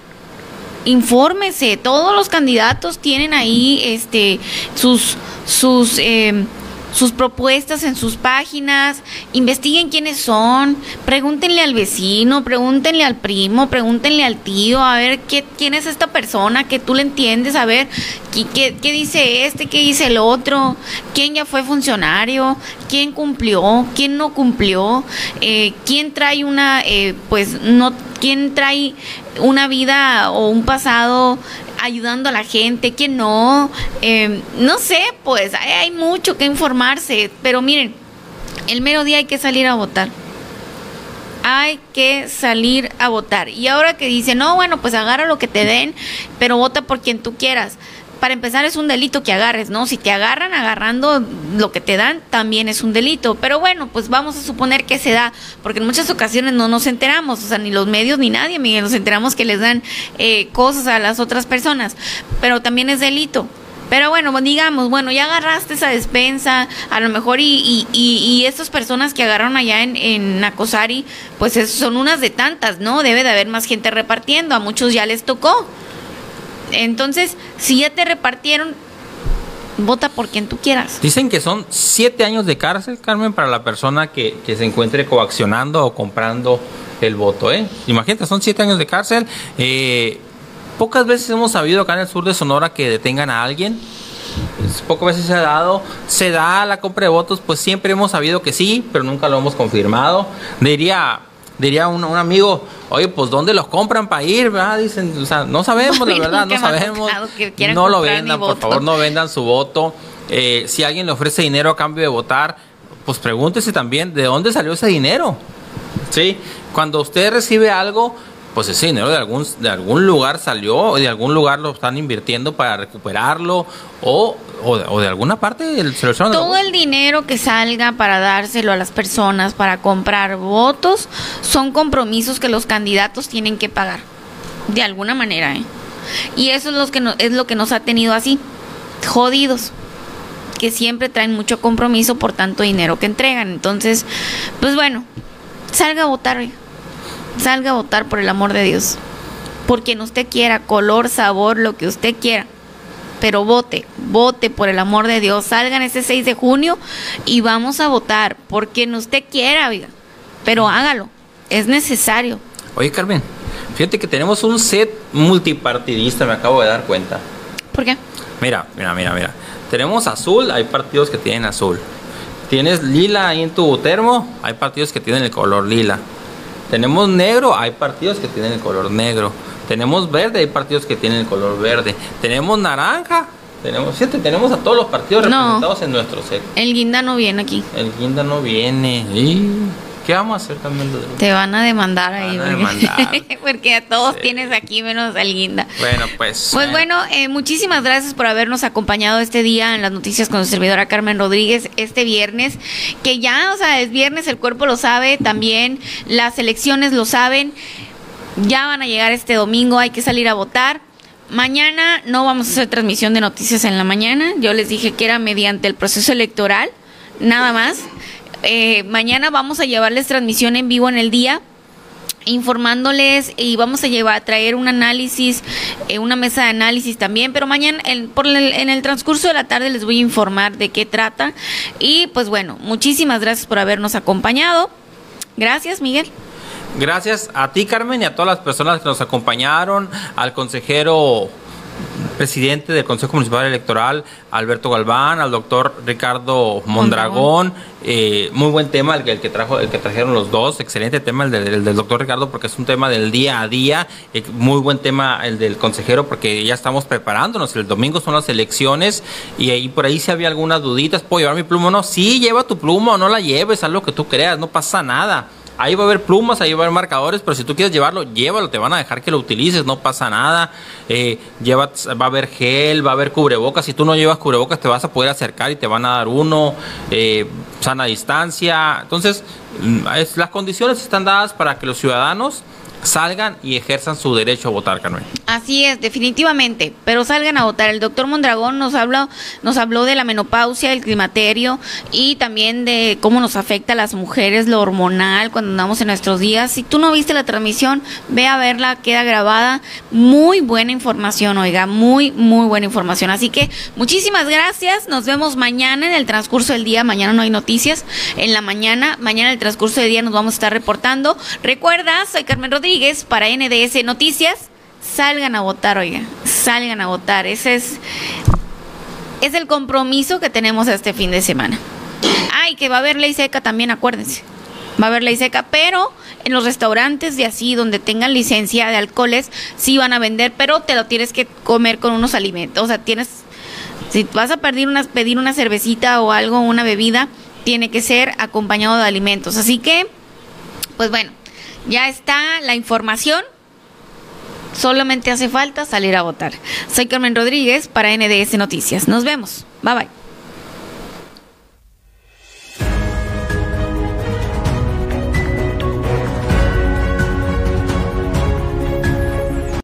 infórmese. Todos los candidatos tienen ahí este sus sus eh, sus propuestas en sus páginas, investiguen quiénes son, pregúntenle al vecino, pregúntenle al primo, pregúntenle al tío, a ver qué, quién es esta persona, que tú le entiendes, a ver qué, qué- dice este, qué dice el otro, quién ya fue funcionario, quién cumplió, quién no cumplió, eh, quién trae una, eh, pues no, quién trae una vida o un pasado ayudando a la gente, quién no, eh, no sé, pues hay, hay mucho que informarse, pero miren, el mero día hay que salir a votar. Hay que salir a votar. Y ahora que dice, no, bueno, pues agarra lo que te den, pero vota por quien tú quieras. Para empezar es un delito que agarres, ¿no? Si te agarran agarrando lo que te dan, también es un delito. Pero bueno, pues vamos a suponer que se da, porque en muchas ocasiones no nos enteramos, o sea, ni los medios ni nadie, nos enteramos que les dan eh, cosas a las otras personas, pero también es delito. Pero bueno, digamos, bueno, ya agarraste esa despensa, a lo mejor y, y, y, y estas personas que agarraron allá en, en pues es- son unas de tantas, ¿no? Debe de haber más gente repartiendo, a muchos ya les tocó. Entonces, si ya te repartieron, vota por quien tú quieras. Dicen que son siete años de cárcel, Carmen, para la persona que, se encuentre coaccionando o comprando el voto, ¿eh? Imagínate, son siete años de cárcel. Eh, pocas veces hemos sabido acá en el sur de Sonora que detengan a alguien. Pocas veces se ha dado, se da la compra de votos, pues siempre hemos sabido que sí, pero nunca lo hemos confirmado. Diría, diría un, un amigo, oye, pues ¿dónde los compran para ir? ¿verdad? Dicen, o sea, no sabemos, la <laughs> verdad, no sabemos. No lo vendan, por favor, no vendan su voto. Eh, si alguien le ofrece dinero a cambio de votar, pues pregúntese también de dónde salió ese dinero. Sí, cuando usted recibe algo, pues ese dinero de algún, de algún lugar salió, o de algún lugar lo están invirtiendo para recuperarlo, o, o, de, o de alguna parte el- se lo Todo el dinero que salga para dárselo a las personas para comprar votos son compromisos que los candidatos tienen que pagar de alguna manera, ¿eh? Y eso es lo que no- es lo que nos ha tenido así jodidos, que siempre traen mucho compromiso por tanto dinero que entregan. Entonces, pues bueno, salga a votar, oiga. Salga a votar por el amor de Dios, por quien usted quiera, color, sabor, lo que usted quiera pero vote, vote por el amor de Dios, salgan ese 6 de junio y vamos a votar por quien usted quiera, oiga, pero hágalo, es necesario. Oye, Carmen, fíjate que tenemos un set multipartidista, me acabo de dar cuenta. ¿Por qué? Mira, mira, mira, mira. Tenemos azul, hay partidos que tienen azul. Tienes lila ahí en tu termo, hay partidos que tienen el color lila. Tenemos negro, hay partidos que tienen el color negro. Tenemos verde, hay partidos que tienen el color verde. Tenemos naranja, tenemos siete, tenemos a todos los partidos No. representados en nuestro set. El guinda no viene aquí. El guinda no viene. ¿Y qué vamos a hacer también? Te van a demandar ahí. Van a porque- demandar. <laughs> porque a todos Sí. tienes aquí menos al guinda. Bueno, pues. Pues eh, bueno, eh, muchísimas gracias por habernos acompañado este día en las noticias con su servidora Carmen Rodríguez este viernes, que ya, o sea, es viernes, el cuerpo lo sabe, también las elecciones lo saben, ya van a llegar este domingo, hay que salir a votar. Mañana no vamos a hacer transmisión de noticias en la mañana, yo les dije que era mediante el proceso electoral, nada más. Eh, mañana vamos a llevarles transmisión en vivo en el día informándoles y vamos a llevar a traer un análisis, eh, una mesa de análisis también, pero mañana por en el transcurso de la tarde les voy a informar de qué trata y pues bueno, muchísimas gracias por habernos acompañado. Gracias, Miguel. Gracias a ti, Carmen, y a todas las personas que nos acompañaron, al consejero presidente del Consejo Municipal Electoral, Alberto Galván, al doctor Ricardo Mondragón. Eh, muy buen tema el que, el que trajo, el que trajeron los dos. Excelente tema el del, el del doctor Ricardo porque es un tema del día a día. Eh, muy buen tema el del consejero porque ya estamos preparándonos. El domingo son las elecciones y ahí por ahí si había algunas duditas, ¿puedo llevar mi pluma no? Sí, lleva tu pluma o no la lleves, haz lo que tú creas, no pasa nada. Ahí va a haber plumas, ahí va a haber marcadores, pero si tú quieres llevarlo, llévalo, te van a dejar que lo utilices, no pasa nada. Eh, lleva, va a haber gel, va a haber cubrebocas. Si tú no llevas cubrebocas, te vas a poder acercar y te van a dar uno. Eh, sana distancia. Entonces, mm, las condiciones están dadas para que los ciudadanos salgan y ejerzan su derecho a votar, Carmen. Así es, definitivamente, pero salgan a votar. El doctor Mondragón nos habló, nos habló de la menopausia, el climaterio y también de cómo nos afecta a las mujeres lo hormonal cuando andamos en nuestros días. Si tú no viste la transmisión, ve a verla, queda grabada. Muy buena información, oiga, muy, muy buena información. Así que muchísimas gracias. Nos vemos mañana en el transcurso del día. Mañana no hay noticias. En la mañana, mañana en el transcurso del día nos vamos a estar reportando. Recuerda, soy Carmen Rodríguez para NDS Noticias salgan a votar, oiga, salgan a votar. Ese es, es el compromiso que tenemos este fin de semana. Ay, que va a haber ley seca también, acuérdense. Va a haber ley seca, pero en los restaurantes de así, donde tengan licencia de alcoholes, sí van a vender, pero te lo tienes que comer con unos alimentos. O sea, tienes, si vas a pedir una, pedir una cervecita o algo, una bebida, tiene que ser acompañado de alimentos. Así que, pues bueno, ya está la información. Solamente hace falta salir a votar. Soy Carmen Rodríguez para NDS Noticias. Nos vemos. Bye bye.